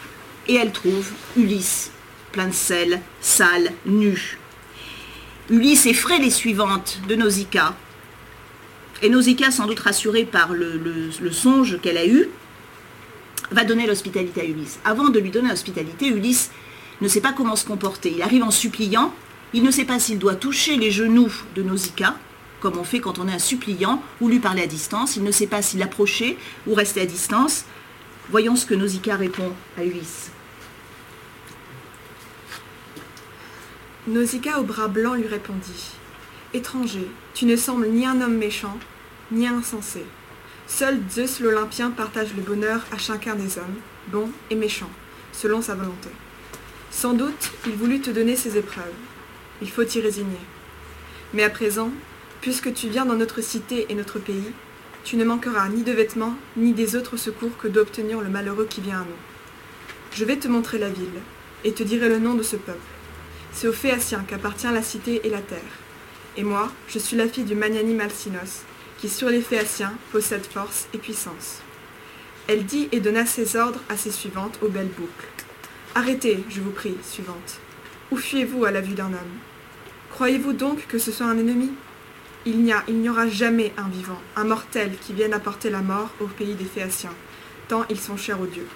et elle trouve Ulysse, plein de sel, sale, nu. Ulysse effraie les suivantes de Nausicaa. Et Nausicaa, sans doute rassurée par le, songe qu'elle a eu, va donner l'hospitalité à Ulysse. Avant de lui donner l'hospitalité, Ulysse ne sait pas comment se comporter. Il arrive en suppliant, il ne sait pas s'il doit toucher les genoux de Nausicaa, comme on fait quand on est un suppliant, ou lui parler à distance. Il ne sait pas s'il l'approcher ou rester à distance. Voyons ce que Nausicaa répond à Ulysse. Nausicaa au bras blanc lui répondit Étranger, tu ne sembles ni un homme méchant, ni insensé. Seul Zeus l'Olympien partage le bonheur à chacun des hommes, bons et méchants, selon sa volonté. Sans doute, il voulut te donner ses épreuves. Il faut t'y résigner. Mais à présent, puisque tu viens dans notre cité et notre pays, tu ne manqueras ni de vêtements, ni des autres secours que d'obtenir le malheureux qui vient à nous. Je vais te montrer la ville, et te dirai le nom de ce peuple. C'est aux Phéaciens qu'appartient la cité et la terre. Et moi, je suis la fille du magnanime Alcinos, qui sur les Phéaciens possède force et puissance. Elle dit et donna ses ordres à ses suivantes aux belles boucles. Arrêtez, je vous prie, suivante. Où fuyez-vous à la vue d'un homme? Croyez-vous donc que ce soit un ennemi? Il n'y a, il n'y aura jamais un vivant, un mortel qui vienne apporter la mort au pays des Phéaciens, tant ils sont chers aux dieux.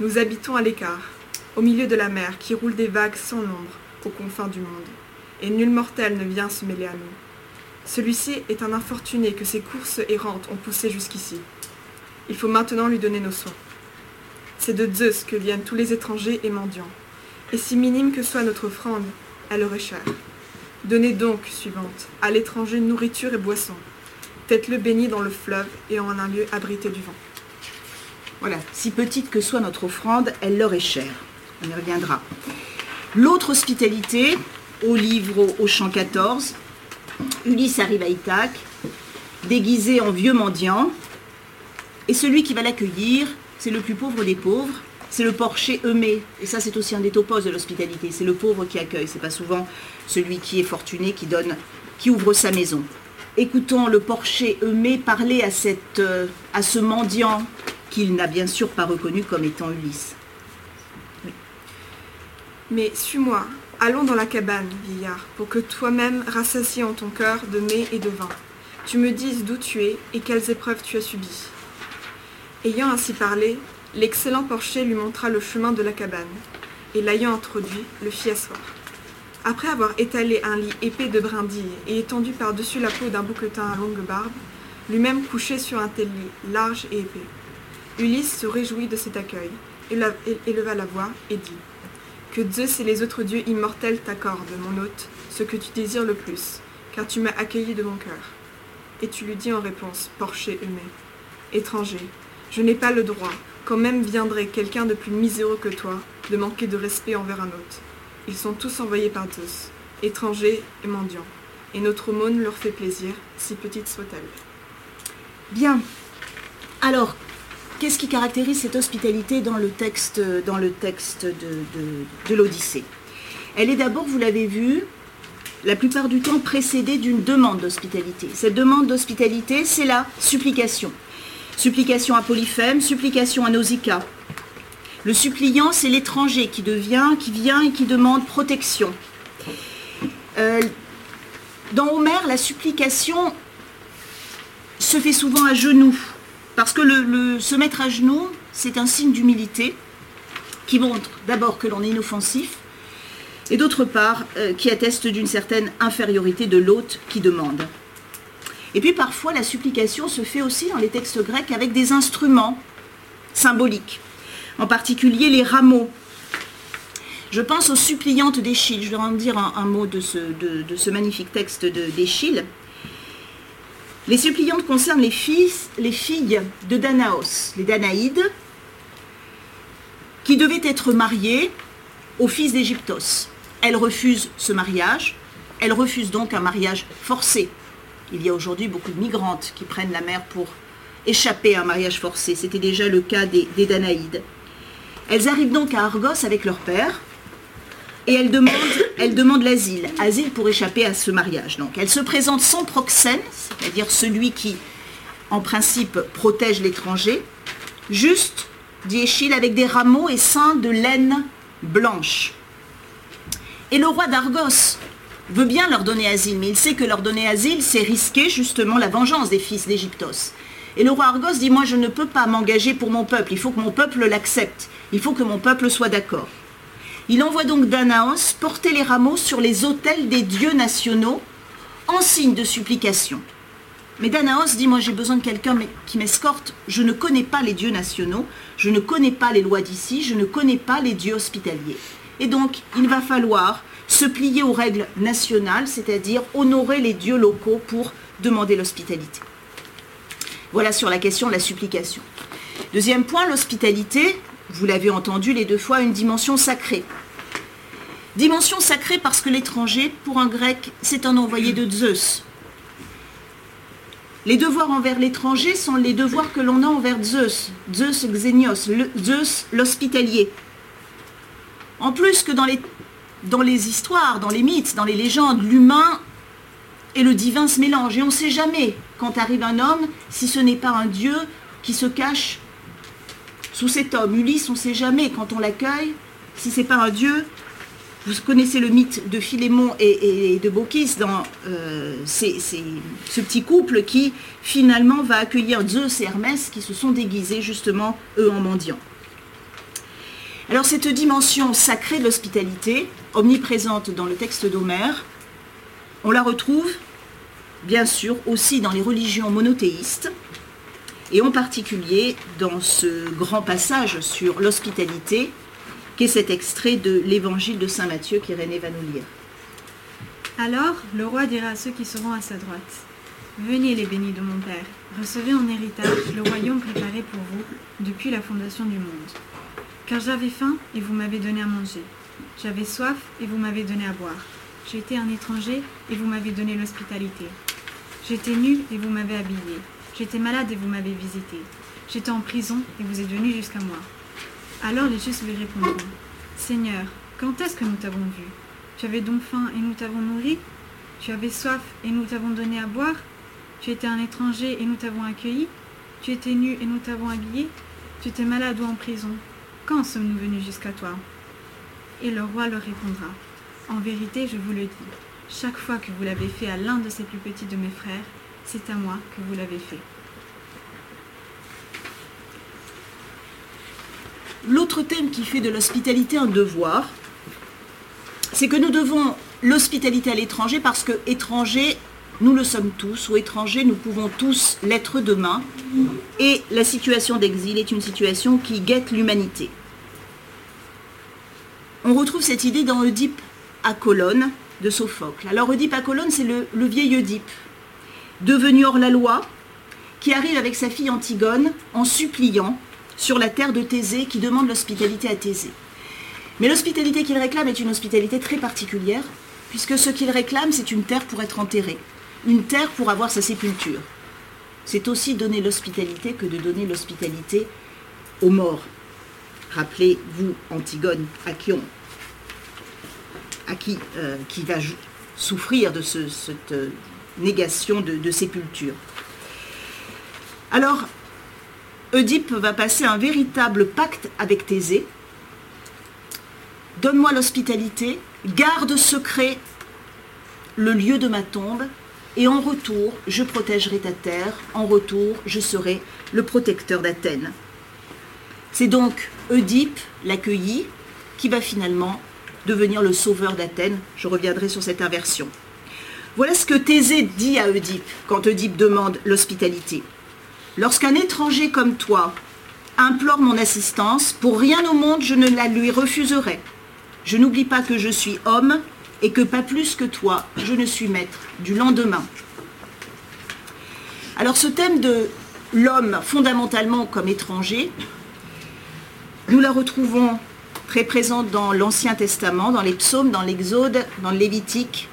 Nous habitons à l'écart, au milieu de la mer qui roule des vagues sans nombre, aux confins du monde, et nul mortel ne vient se mêler à nous. Celui-ci est un infortuné que ses courses errantes ont poussé jusqu'ici. Il faut maintenant lui donner nos soins. C'est de Zeus que viennent tous les étrangers et mendiants. Et si minime que soit notre offrande, elle aurait cher. Donnez donc, suivante, à l'étranger nourriture et boisson. Faites-le béni dans le fleuve et en un lieu abrité du vent. Voilà, si petite que soit notre offrande, elle leur est chère. On y reviendra. L'autre hospitalité, au livre au champ 14, Ulysse arrive à Ithaque, déguisé en vieux mendiant, et celui qui va l'accueillir, c'est le plus pauvre des pauvres, c'est le porcher eumé. Et ça, c'est aussi un des topos de l'hospitalité. C'est le pauvre qui accueille. C'est pas souvent celui qui est fortuné qui donne, qui ouvre sa maison. Écoutons le porcher eumé parler à, cette, euh, à ce mendiant qu'il n'a bien sûr pas reconnu comme étant Ulysse. Mais suis-moi, allons dans la cabane, vieillard, pour que toi-même rassasies en ton cœur de mets et de vin. Tu me dises d'où tu es et quelles épreuves tu as subies. Ayant ainsi parlé, l'excellent porcher lui montra le chemin de la cabane, et l'ayant introduit, le fit asseoir. Après avoir étalé un lit épais de brindilles et étendu par-dessus la peau d'un bouquetin à longue barbe, lui-même couché sur un tel lit large et épais. Ulysse se réjouit de cet accueil, éleva la voix et dit Que Zeus et les autres dieux immortels t'accordent, mon hôte, ce que tu désires le plus, car tu m'as accueilli de mon cœur. Et tu lui dis en réponse, porcher aimé, étranger, je n'ai pas le droit, quand même viendrait quelqu'un de plus miséreux que toi, de manquer de respect envers un hôte. Ils sont tous envoyés par Zeus, étrangers et mendiants, et notre aumône leur fait plaisir, si petite soit-elle. Bien. Alors, qu'est-ce qui caractérise cette hospitalité dans le texte, de l'Odyssée? Elle est d'abord, vous l'avez vu, la plupart du temps précédée d'une demande d'hospitalité. Cette demande d'hospitalité, c'est la supplication. Supplication à Polyphème, supplication à Nausicaa. Le suppliant, c'est l'étranger qui devient, qui vient et qui demande protection. Euh, dans Homère, la supplication se fait souvent à genoux. Parce que le, se mettre à genoux, c'est un signe d'humilité qui montre d'abord que l'on est inoffensif et d'autre part euh, qui atteste d'une certaine infériorité de l'hôte qui demande. Et puis parfois la supplication se fait aussi dans les textes grecs avec des instruments symboliques, en particulier les rameaux. Je pense aux suppliantes d'Échille, je vais en dire un, mot de ce, de ce, magnifique texte d'Échille. Les suppliantes concernent les, fils, les filles de Danaos, les Danaïdes, qui devaient être mariées au fils d'Égyptos. Elles refusent ce mariage, elles refusent donc un mariage forcé. Il y a aujourd'hui beaucoup de migrantes qui prennent la mer pour échapper à un mariage forcé. C'était déjà le cas des, des Danaïdes. Elles arrivent donc à Argos avec leur père, et elle demande, l'asile, asile pour échapper à ce mariage. Donc elle se présente sans proxène, c'est-à-dire celui qui, en principe, protège l'étranger, juste, dit Échille, avec des rameaux et seins de laine blanche. Et le roi d'Argos veut bien leur donner asile, mais il sait que leur donner asile, c'est risquer justement la vengeance des fils d'Égyptos. Et le roi Argos dit, moi je ne peux pas m'engager pour mon peuple, il faut que mon peuple l'accepte, il faut que mon peuple soit d'accord. Il envoie donc Danaos porter les rameaux sur les autels des dieux nationaux en signe de supplication. Mais Danaos dit, moi j'ai besoin de quelqu'un qui m'escorte, je ne connais pas les dieux nationaux, je ne connais pas les lois d'ici, je ne connais pas les dieux hospitaliers. Et donc il va falloir se plier aux règles nationales, c'est-à-dire honorer les dieux locaux pour demander l'hospitalité. Voilà sur la question de la supplication. Deuxième point, l'hospitalité, vous l'avez entendu les deux fois, une dimension sacrée. Dimension sacrée parce que l'étranger, pour un grec, c'est un envoyé de Zeus. Les devoirs envers l'étranger sont les devoirs que l'on a envers Zeus, Zeus Xenios, Zeus l'hospitalier. En plus que dans les, dans les histoires, dans les mythes, dans les légendes, l'humain et le divin se mélangent. Et on ne sait jamais, quand arrive un homme, si ce n'est pas un dieu qui se cache sous cet homme. Ulysse, on ne sait jamais quand on l'accueille, si c'est pas un dieu. Vous connaissez le mythe de Philémon et, de Baucis dans euh, ce petit couple qui finalement va accueillir Zeus et Hermès qui se sont déguisés justement eux en mendiants. Alors cette dimension sacrée de l'hospitalité, omniprésente dans le texte d'Homère, on la retrouve bien sûr aussi dans les religions monothéistes, et en particulier dans ce grand passage sur l'hospitalité, qui est cet extrait de l'évangile de Saint Matthieu qu'Irénée va nous lire. Alors le roi dira à ceux qui seront à sa droite, Venez les bénis de mon Père, recevez en héritage le royaume préparé pour vous depuis la fondation du monde. Car j'avais faim et vous m'avez donné à manger. J'avais soif et vous m'avez donné à boire. J'étais un étranger et vous m'avez donné l'hospitalité. J'étais nu et vous m'avez habillé. J'étais malade et vous m'avez visité. J'étais en prison et vous êtes venu jusqu'à moi. Alors les justes lui répondront Seigneur, quand est-ce que nous t'avons vu? Tu avais donc faim et nous t'avons nourri? Tu avais soif et nous t'avons donné à boire? Tu étais un étranger et nous t'avons accueilli? Tu étais nu et nous t'avons habillé? Tu étais malade ou en prison? Quand sommes-nous venus jusqu'à toi? Et le roi leur répondra En vérité, je vous le dis, chaque fois que vous l'avez fait à l'un de ces plus petits de mes frères, c'est à moi que vous l'avez fait. L'autre thème qui fait de l'hospitalité un devoir, c'est que nous devons l'hospitalité à l'étranger parce que étranger, nous le sommes tous, ou étrangers, nous pouvons tous l'être demain. Et la situation d'exil est une situation qui guette l'humanité. On retrouve cette idée dans Oedipe à Colonne de Sophocle. Alors Oedipe à Colonne, c'est le, le vieil Oedipe, devenu hors la loi, qui arrive avec sa fille Antigone en suppliant sur la terre de Thésée, qui demande l'hospitalité à Thésée. Mais l'hospitalité qu'il réclame est une hospitalité très particulière, puisque ce qu'il réclame, c'est une terre pour être enterré, une terre pour avoir sa sépulture. C'est aussi donner l'hospitalité que de donner l'hospitalité aux morts. Rappelez-vous Antigone, à qui, on, à qui, euh, qui va souffrir de ce, cette euh, négation de, sépulture. Alors, Oedipe va passer un véritable pacte avec Thésée. Donne-moi l'hospitalité, garde secret le lieu de ma tombe, et en retour, je protégerai ta terre, en retour, je serai le protecteur d'Athènes. C'est donc Oedipe, l'accueilli, qui va finalement devenir le sauveur d'Athènes. Je reviendrai sur cette inversion. Voilà ce que Thésée dit à Oedipe quand Oedipe demande l'hospitalité. Lorsqu'un étranger comme toi implore mon assistance, pour rien au monde je ne la lui refuserai. Je n'oublie pas que je suis homme et que pas plus que toi, je ne suis maître du lendemain. Alors ce thème de l'homme fondamentalement comme étranger, nous la retrouvons très présente dans l'Ancien Testament, dans les psaumes, dans l'Exode, dans le Lévitique.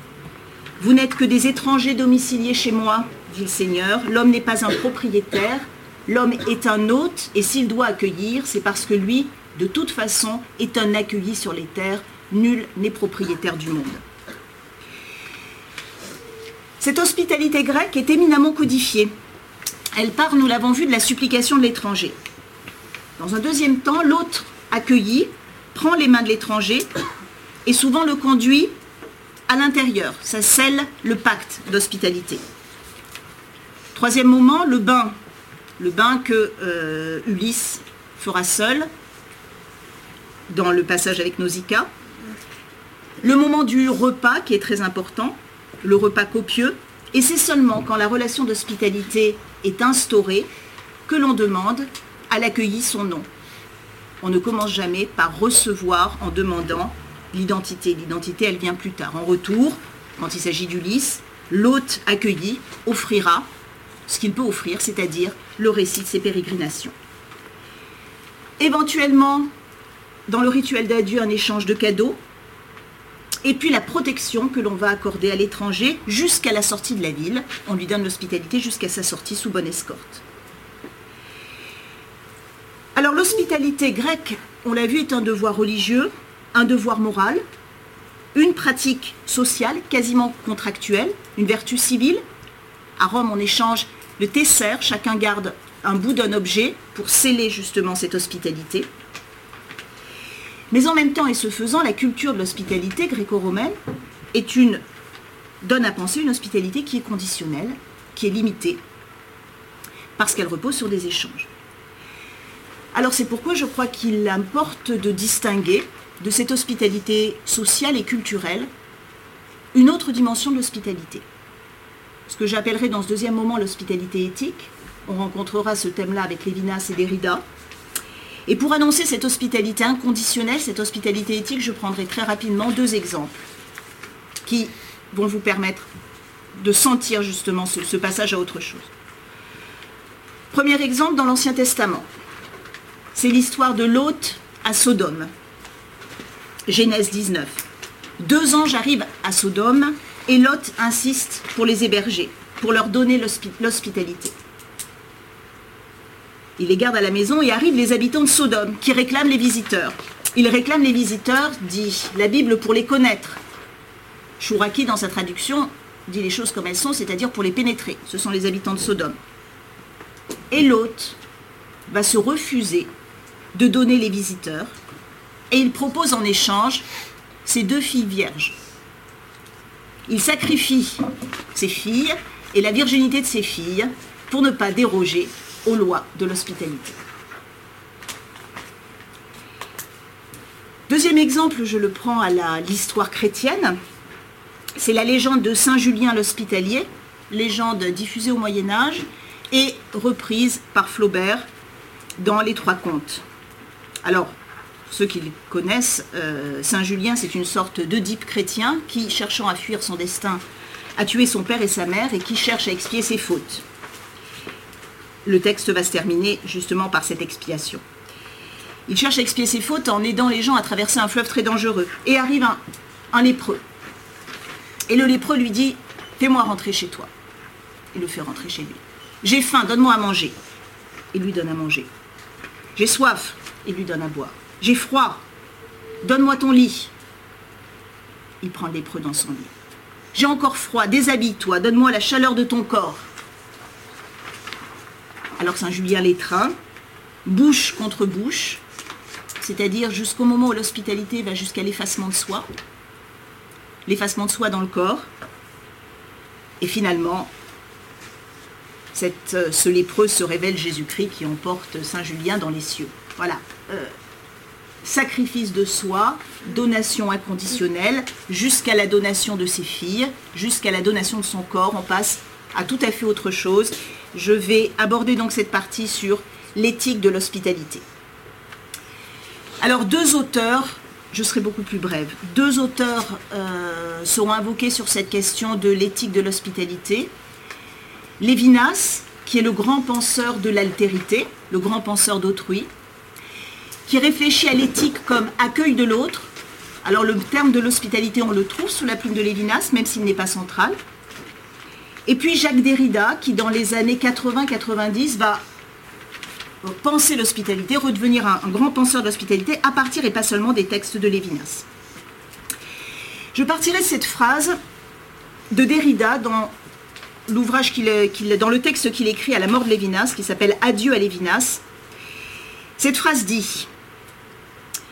Vous n'êtes que des étrangers domiciliés chez moi, dit le Seigneur. L'homme n'est pas un propriétaire, l'homme est un hôte, et s'il doit accueillir, c'est parce que lui, de toute façon, est un accueilli sur les terres. Nul n'est propriétaire du monde. Cette hospitalité grecque est éminemment codifiée. Elle part, nous l'avons vu, de la supplication de l'étranger. Dans un deuxième temps, l'autre accueilli prend les mains de l'étranger et souvent le conduit à l'intérieur. Ça scelle le pacte d'hospitalité. Troisième moment, le bain. Le bain que euh, Ulysse fera seul dans le passage avec Nausicaa. Le moment du repas qui est très important, le repas copieux. Et c'est seulement quand la relation d'hospitalité est instaurée que l'on demande à l'accueilli son nom. On ne commence jamais par recevoir en demandant l'identité. L'identité, elle vient plus tard. En retour, quand il s'agit d'Ulysse, l'hôte accueilli offrira ce qu'il peut offrir, c'est-à-dire le récit de ses pérégrinations. Éventuellement, dans le rituel d'adieu, un échange de cadeaux, et puis la protection que l'on va accorder à l'étranger jusqu'à la sortie de la ville. On lui donne l'hospitalité jusqu'à sa sortie sous bonne escorte. Alors l'hospitalité grecque, on l'a vu, est un devoir religieux, un devoir moral, une pratique sociale quasiment contractuelle, une vertu civile. À Rome, on échange le tesser, chacun garde un bout d'un objet pour sceller justement cette hospitalité. Mais en même temps, et ce faisant, la culture de l'hospitalité gréco-romaine donne à penser une hospitalité qui est conditionnelle, qui est limitée, parce qu'elle repose sur des échanges. Alors c'est pourquoi je crois qu'il importe de distinguer de cette hospitalité sociale et culturelle une autre dimension de l'hospitalité. Ce que j'appellerai dans ce deuxième moment l'hospitalité éthique, on rencontrera ce thème-là avec Lévinas et Derrida. Et pour annoncer cette hospitalité inconditionnelle, cette hospitalité éthique, je prendrai très rapidement deux exemples qui vont vous permettre de sentir justement ce, passage à autre chose. Premier exemple dans l'Ancien Testament, c'est l'histoire de Lot à Sodome. Genèse 19. Deux anges arrivent à Sodome et Lot insiste pour les héberger, pour leur donner l'hospitalité. Il les garde à la maison et arrivent les habitants de Sodome qui réclament les visiteurs. Ils réclament les visiteurs, dit la Bible, pour les connaître. Chouraki, dans sa traduction, dit les choses comme elles sont, c'est-à-dire pour les pénétrer. Ce sont les habitants de Sodome. Et l'hôte va se refuser de donner les visiteurs et il propose en échange ses deux filles vierges. Il sacrifie ses filles et la virginité de ses filles pour ne pas déroger aux lois de l'hospitalité. Deuxième exemple, je le prends à l'histoire chrétienne, c'est la légende de Saint Julien l'Hospitalier, légende diffusée au Moyen Âge et reprise par Flaubert dans Les Trois Contes. Alors, ceux qui le connaissent, euh, Saint Julien, c'est une sorte d'Oedipe chrétien qui, cherchant à fuir son destin, a tué son père et sa mère et qui cherche à expier ses fautes. Le texte va se terminer justement par cette expiation. Il cherche à expier ses fautes en aidant les gens à traverser un fleuve très dangereux. Et arrive un, un lépreux. Et le lépreux lui dit Fais-moi rentrer chez toi. Il le fait rentrer chez lui. J'ai faim, donne-moi à manger. Il lui donne à manger. J'ai soif, il lui donne à boire. J'ai froid, donne-moi ton lit. Il prend lépreux dans son lit. J'ai encore froid, déshabille-toi, donne-moi la chaleur de ton corps. Alors Saint Julien l'étreint, bouche contre bouche, c'est-à-dire jusqu'au moment où l'hospitalité va jusqu'à l'effacement de soi, l'effacement de soi dans le corps, et finalement, euh, ce lépreux se révèle Jésus-Christ qui emporte Saint Julien dans les cieux. Voilà. Euh, sacrifice de soi, donation inconditionnelle, jusqu'à la donation de ses filles, jusqu'à la donation de son corps, on passe à tout à fait autre chose. Je vais aborder donc cette partie sur l'éthique de l'hospitalité. Alors deux auteurs, je serai beaucoup plus brève, deux auteurs euh, seront invoqués sur cette question de l'éthique de l'hospitalité. Lévinas, qui est le grand penseur de l'altérité, le grand penseur d'autrui, qui réfléchit à l'éthique comme accueil de l'autre. Alors le terme de l'hospitalité, on le trouve sous la plume de Lévinas, même s'il n'est pas central. Et puis Jacques Derrida, qui dans les années 80-90 va penser l'hospitalité, redevenir un, grand penseur de l'hospitalité à partir et pas seulement des textes de Lévinas. Je partirai de cette phrase de Derrida dans l'ouvrage qu'il, dans le texte qu'il écrit à la mort de Lévinas, qui s'appelle Adieu à Lévinas. Cette phrase dit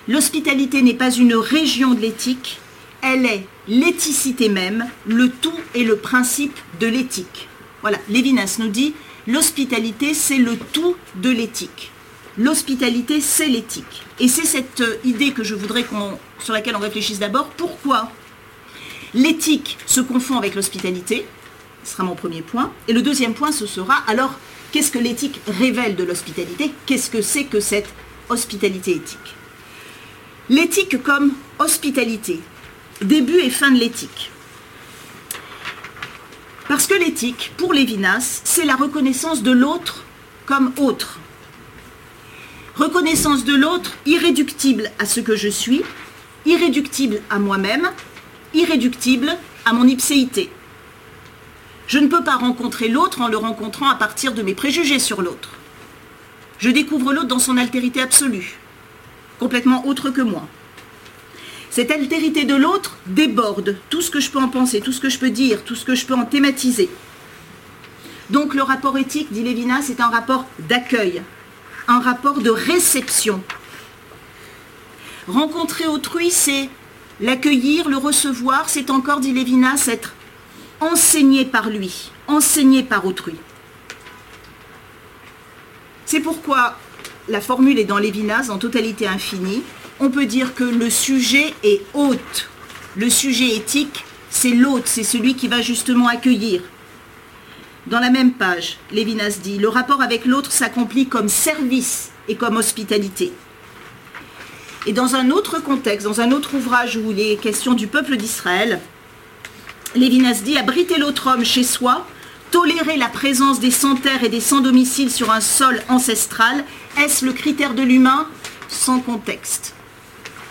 L'hospitalité n'est pas une région de l'éthique, elle est l'éthicité même, le tout et le principe de l'éthique. Voilà, Lévinas nous dit l'hospitalité, c'est le tout de l'éthique. L'hospitalité, c'est l'éthique. Et c'est cette idée que je voudrais qu'on, sur laquelle on réfléchisse d'abord. Pourquoi l'éthique se confond avec l'hospitalité? Ce sera mon premier point. Et le deuxième point, ce sera alors, qu'est-ce que l'éthique révèle de l'hospitalité? Qu'est-ce que c'est que cette hospitalité éthique? L'éthique comme hospitalité, début et fin de l'éthique. Parce que l'éthique, pour Lévinas, c'est la reconnaissance de l'autre comme autre. Reconnaissance de l'autre irréductible à ce que je suis, irréductible à moi-même, irréductible à mon ipséité. Je ne peux pas rencontrer l'autre en le rencontrant à partir de mes préjugés sur l'autre. Je découvre l'autre dans son altérité absolue, complètement autre que moi. Cette altérité de l'autre déborde tout ce que je peux en penser, tout ce que je peux dire, tout ce que je peux en thématiser. Donc le rapport éthique, dit Lévinas, c'est un rapport d'accueil, un rapport de réception. Rencontrer autrui, c'est l'accueillir, le recevoir, c'est encore, dit Lévinas, être enseigné par lui, enseigné par autrui. C'est pourquoi la formule est dans Lévinas en totalité infinie, on peut dire que le sujet est hôte. Le sujet éthique, c'est l'hôte, c'est celui qui va justement accueillir. Dans la même page, Lévinas dit, le rapport avec l'autre s'accomplit comme service et comme hospitalité. Et dans un autre contexte, dans un autre ouvrage où il est question du peuple d'Israël, Lévinas dit, abriter l'autre homme chez soi, tolérer la présence des sans-terre et des sans-domicile sur un sol ancestral, est-ce le critère de l'humain sans contexte?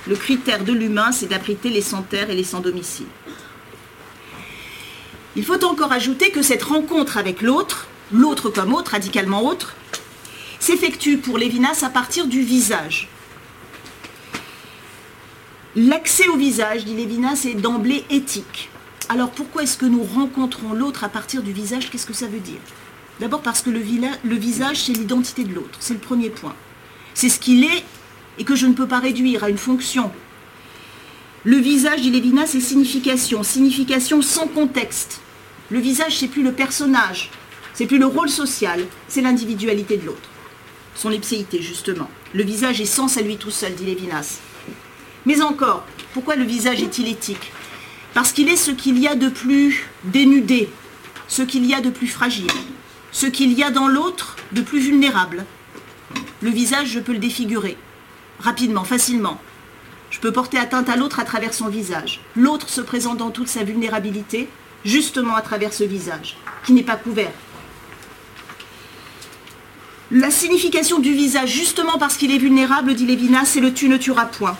Le critère de l'humain, c'est d'abriter les sans-terre et les sans-domicile. Il faut encore ajouter que cette rencontre avec l'autre, l'autre comme autre, radicalement autre, s'effectue pour Lévinas à partir du visage. L'accès au visage, dit Lévinas, est d'emblée éthique. Alors pourquoi est-ce que nous rencontrons l'autre à partir du visage? Qu'est-ce que ça veut dire? D'abord parce que le, visage, c'est l'identité de l'autre. C'est le premier point. C'est ce qu'il est et que je ne peux pas réduire à une fonction. Le visage, dit Lévinas, c'est signification. Signification sans contexte. Le visage, c'est plus le personnage. C'est plus le rôle social. C'est l'individualité de l'autre. Son ipséité, justement. Le visage est sens à lui tout seul, dit Lévinas. Mais encore, pourquoi le visage est-il éthique? Parce qu'il est ce qu'il y a de plus dénudé, ce qu'il y a de plus fragile, ce qu'il y a dans l'autre de plus vulnérable. Le visage, je peux le défigurer, rapidement, facilement. Je peux porter atteinte à l'autre à travers son visage. L'autre se présente dans toute sa vulnérabilité, justement à travers ce visage, qui n'est pas couvert. La signification du visage, justement parce qu'il est vulnérable, dit Lévinas, c'est le tu ne tueras point.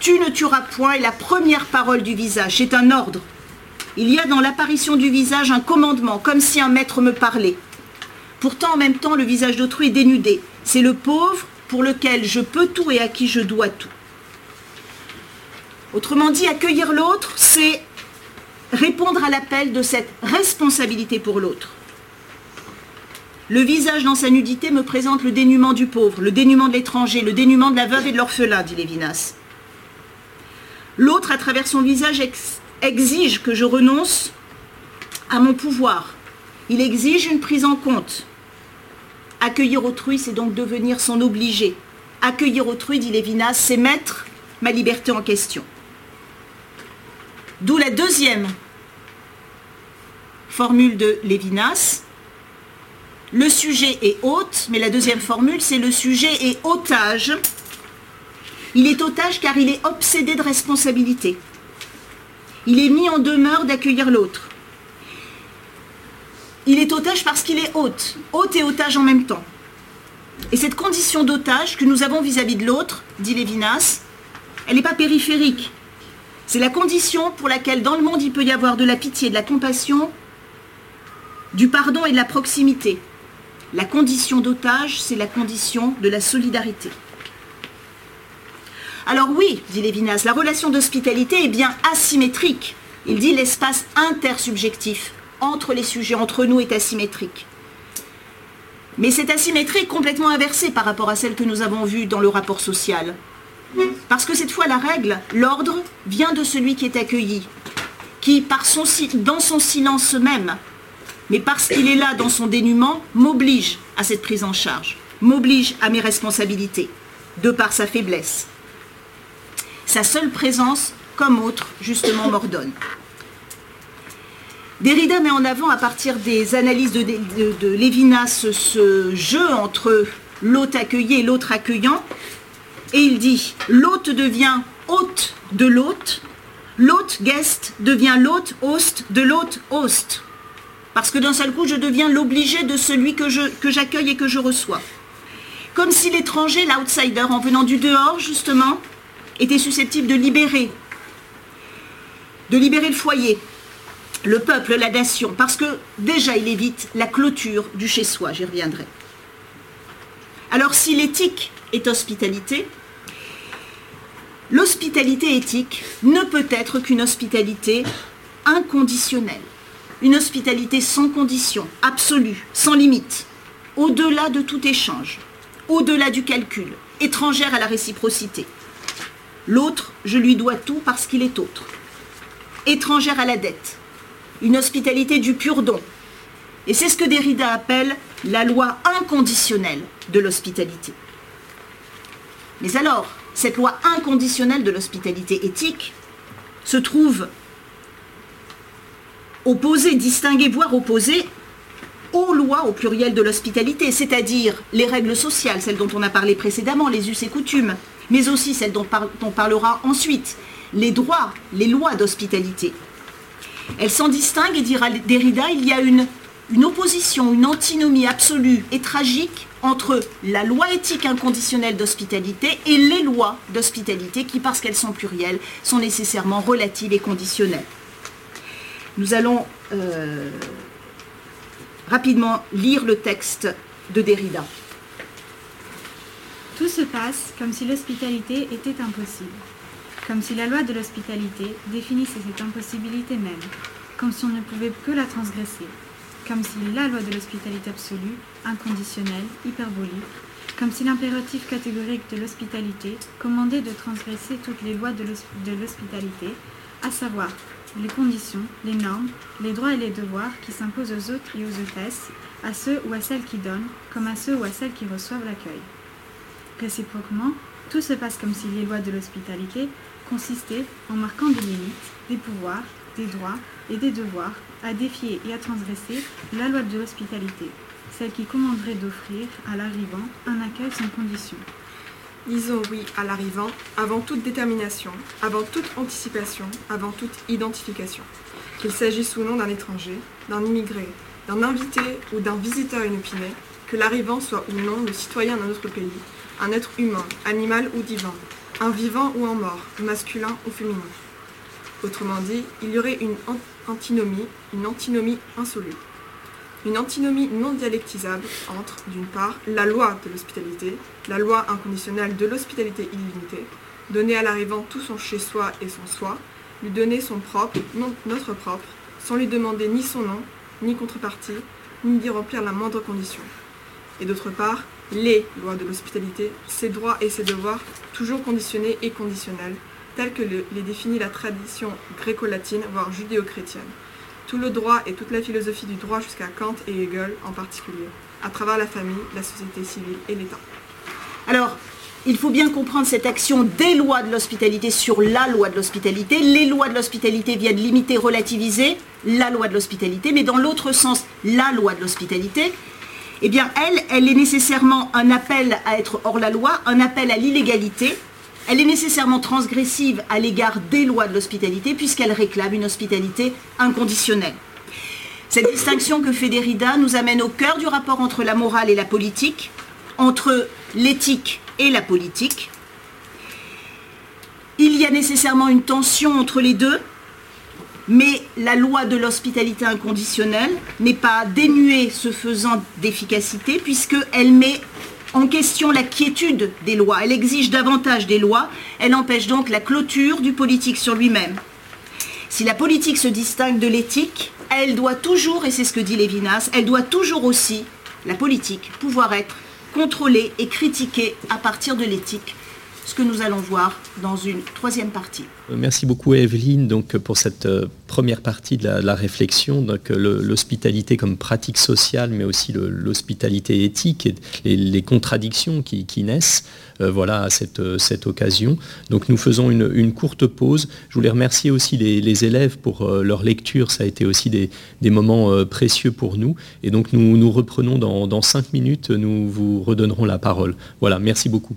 Tu ne tueras point est la première parole du visage, c'est un ordre. Il y a dans l'apparition du visage un commandement, comme si un maître me parlait. Pourtant, en même temps, le visage d'autrui est dénudé. C'est le pauvre pour lequel je peux tout et à qui je dois tout. Autrement dit, accueillir l'autre, c'est répondre à l'appel de cette responsabilité pour l'autre. Le visage dans sa nudité me présente le dénuement du pauvre, le dénuement de l'étranger, le dénuement de la veuve et de l'orphelin, dit Lévinas. L'autre, à travers son visage, exige que je renonce à mon pouvoir. Il exige une prise en compte. Accueillir autrui, c'est donc devenir son obligé. Accueillir autrui, dit Lévinas, c'est mettre ma liberté en question. D'où la deuxième formule de Lévinas. Le sujet est hôte, mais la deuxième formule, c'est le sujet est otage. Il est otage car il est obsédé de responsabilité. Il est mis en demeure d'accueillir l'autre. Il est otage parce qu'il est hôte, hôte et otage en même temps. Et cette condition d'otage que nous avons vis-à-vis de l'autre, dit Lévinas, elle n'est pas périphérique. C'est la condition pour laquelle dans le monde il peut y avoir de la pitié, de la compassion, du pardon et de la proximité. La condition d'otage, c'est la condition de la solidarité. Alors oui, dit Lévinas, la relation d'hospitalité est bien asymétrique. Il dit l'espace intersubjectif entre les sujets, entre nous, est asymétrique. Mais cette asymétrie est complètement inversée par rapport à celle que nous avons vue dans le rapport social. Parce que cette fois, la règle, l'ordre, vient de celui qui est accueilli, qui, dans son silence même, mais parce qu'il est là dans son dénuement, m'oblige à cette prise en charge, m'oblige à mes responsabilités, de par sa faiblesse. Sa seule présence, comme autre, justement, m'ordonne. Derrida met en avant, à partir des analyses de, Lévinas, ce jeu entre l'hôte accueilli et l'autre accueillant, et il dit l'hôte devient hôte de l'hôte, l'hôte guest devient l'hôte host de l'hôte host. Parce que d'un seul coup, je deviens l'obligé de celui que, j'accueille et que je reçois. Comme si l'étranger, l'outsider, en venant du dehors, justement, était susceptible de libérer, de libérer le foyer, le peuple, la nation, parce que déjà il évite la clôture du chez-soi, j'y reviendrai. Alors si l'éthique est hospitalité, l'hospitalité éthique ne peut être qu'une hospitalité inconditionnelle, une hospitalité sans condition, absolue, sans limite, au-delà de tout échange, au-delà du calcul, étrangère à la réciprocité. L'autre, je lui dois tout parce qu'il est autre. Étrangère à la dette, une hospitalité du pur don. Et c'est ce que Derrida appelle la loi inconditionnelle de l'hospitalité. Mais alors, cette loi inconditionnelle de l'hospitalité éthique se trouve opposée, distinguée, voire opposée aux lois au pluriel de l'hospitalité, c'est-à-dire les règles sociales, celles dont on a parlé précédemment, les us et coutumes, mais aussi celles dont on parlera ensuite, les droits, les lois d'hospitalité. Elle s'en distingue et dira Derrida, il y a une opposition, une antinomie absolue et tragique entre la loi éthique inconditionnelle d'hospitalité et les lois d'hospitalité qui, parce qu'elles sont plurielles, sont nécessairement relatives et conditionnelles. Nous allons euh, rapidement lire le texte de Derrida. Tout se passe comme si l'hospitalité était impossible, comme si la loi de l'hospitalité définissait cette impossibilité même, comme si on ne pouvait que la transgresser, comme si la loi de l'hospitalité absolue, inconditionnelle, hyperbolique, comme si l'impératif catégorique de l'hospitalité commandait de transgresser toutes les lois de l'hospitalité, à savoir les conditions, les normes, les droits et les devoirs qui s'imposent aux autres et aux hôtesses, à ceux ou à celles qui donnent, comme à ceux ou à celles qui reçoivent l'accueil. Réciproquement, tout se passe comme si les lois de l'hospitalité consistaient en marquant des limites, des pouvoirs, des droits et des devoirs à défier et à transgresser la loi de l'hospitalité, celle qui commanderait d'offrir à l'arrivant un accueil sans condition. Disons oui à l'arrivant avant toute détermination, avant toute anticipation, avant toute identification. Qu'il s'agisse ou non d'un étranger, d'un immigré, d'un invité ou d'un visiteur inopiné, que l'arrivant soit ou non le citoyen d'un autre pays, un être humain, animal ou divin, un vivant ou un mort, masculin ou féminin. Autrement dit, il y aurait une antinomie, une antinomie insolue une antinomie non dialectisable entre, d'une part, la loi de l'hospitalité, la loi inconditionnelle de l'hospitalité illimitée, donner à l'arrivant tout son chez-soi et son soi, lui donner son propre, non notre propre, sans lui demander ni son nom, ni contrepartie, ni d'y remplir la moindre condition. Et d'autre part, les lois de l'hospitalité, ses droits et ses devoirs, toujours conditionnés et conditionnels, tels que les définit la tradition gréco-latine, voire judéo-chrétienne tout le droit et toute la philosophie du droit jusqu'à Kant et Hegel en particulier, à travers la famille, la société civile et l'État. Alors, il faut bien comprendre cette action des lois de l'hospitalité sur la loi de l'hospitalité. Les lois de l'hospitalité viennent limiter, relativiser la loi de l'hospitalité, mais dans l'autre sens, la loi de l'hospitalité, eh bien, elle, elle est nécessairement un appel à être hors la loi, un appel à l'illégalité, elle est nécessairement transgressive à l'égard des lois de l'hospitalité puisqu'elle réclame une hospitalité inconditionnelle. Cette distinction que fait Derrida nous amène au cœur du rapport entre la morale et la politique, entre l'éthique et la politique. Il y a nécessairement une tension entre les deux, mais la loi de l'hospitalité inconditionnelle n'est pas dénuée ce faisant d'efficacité puisqu'elle met en question la quiétude des lois. Elle exige davantage des lois. Elle empêche donc la clôture du politique sur lui-même. Si la politique se distingue de l'éthique, elle doit toujours, et c'est ce que dit Lévinas, elle doit toujours aussi, la politique, pouvoir être contrôlée et critiquée à partir de l'éthique ce que nous allons voir dans une troisième partie. Euh, merci beaucoup Evelyne donc, pour cette euh, première partie de la, réflexion, euh, l'hospitalité comme pratique sociale, mais aussi l'hospitalité éthique et les, contradictions qui, naissent voilà, à cette, cette, occasion. Donc nous faisons une, courte pause. Je voulais remercier aussi les, élèves pour leur lecture, ça a été aussi des, moments précieux pour nous. Et donc nous, nous reprenons dans, dans cinq minutes, nous vous redonnerons la parole. Voilà, merci beaucoup.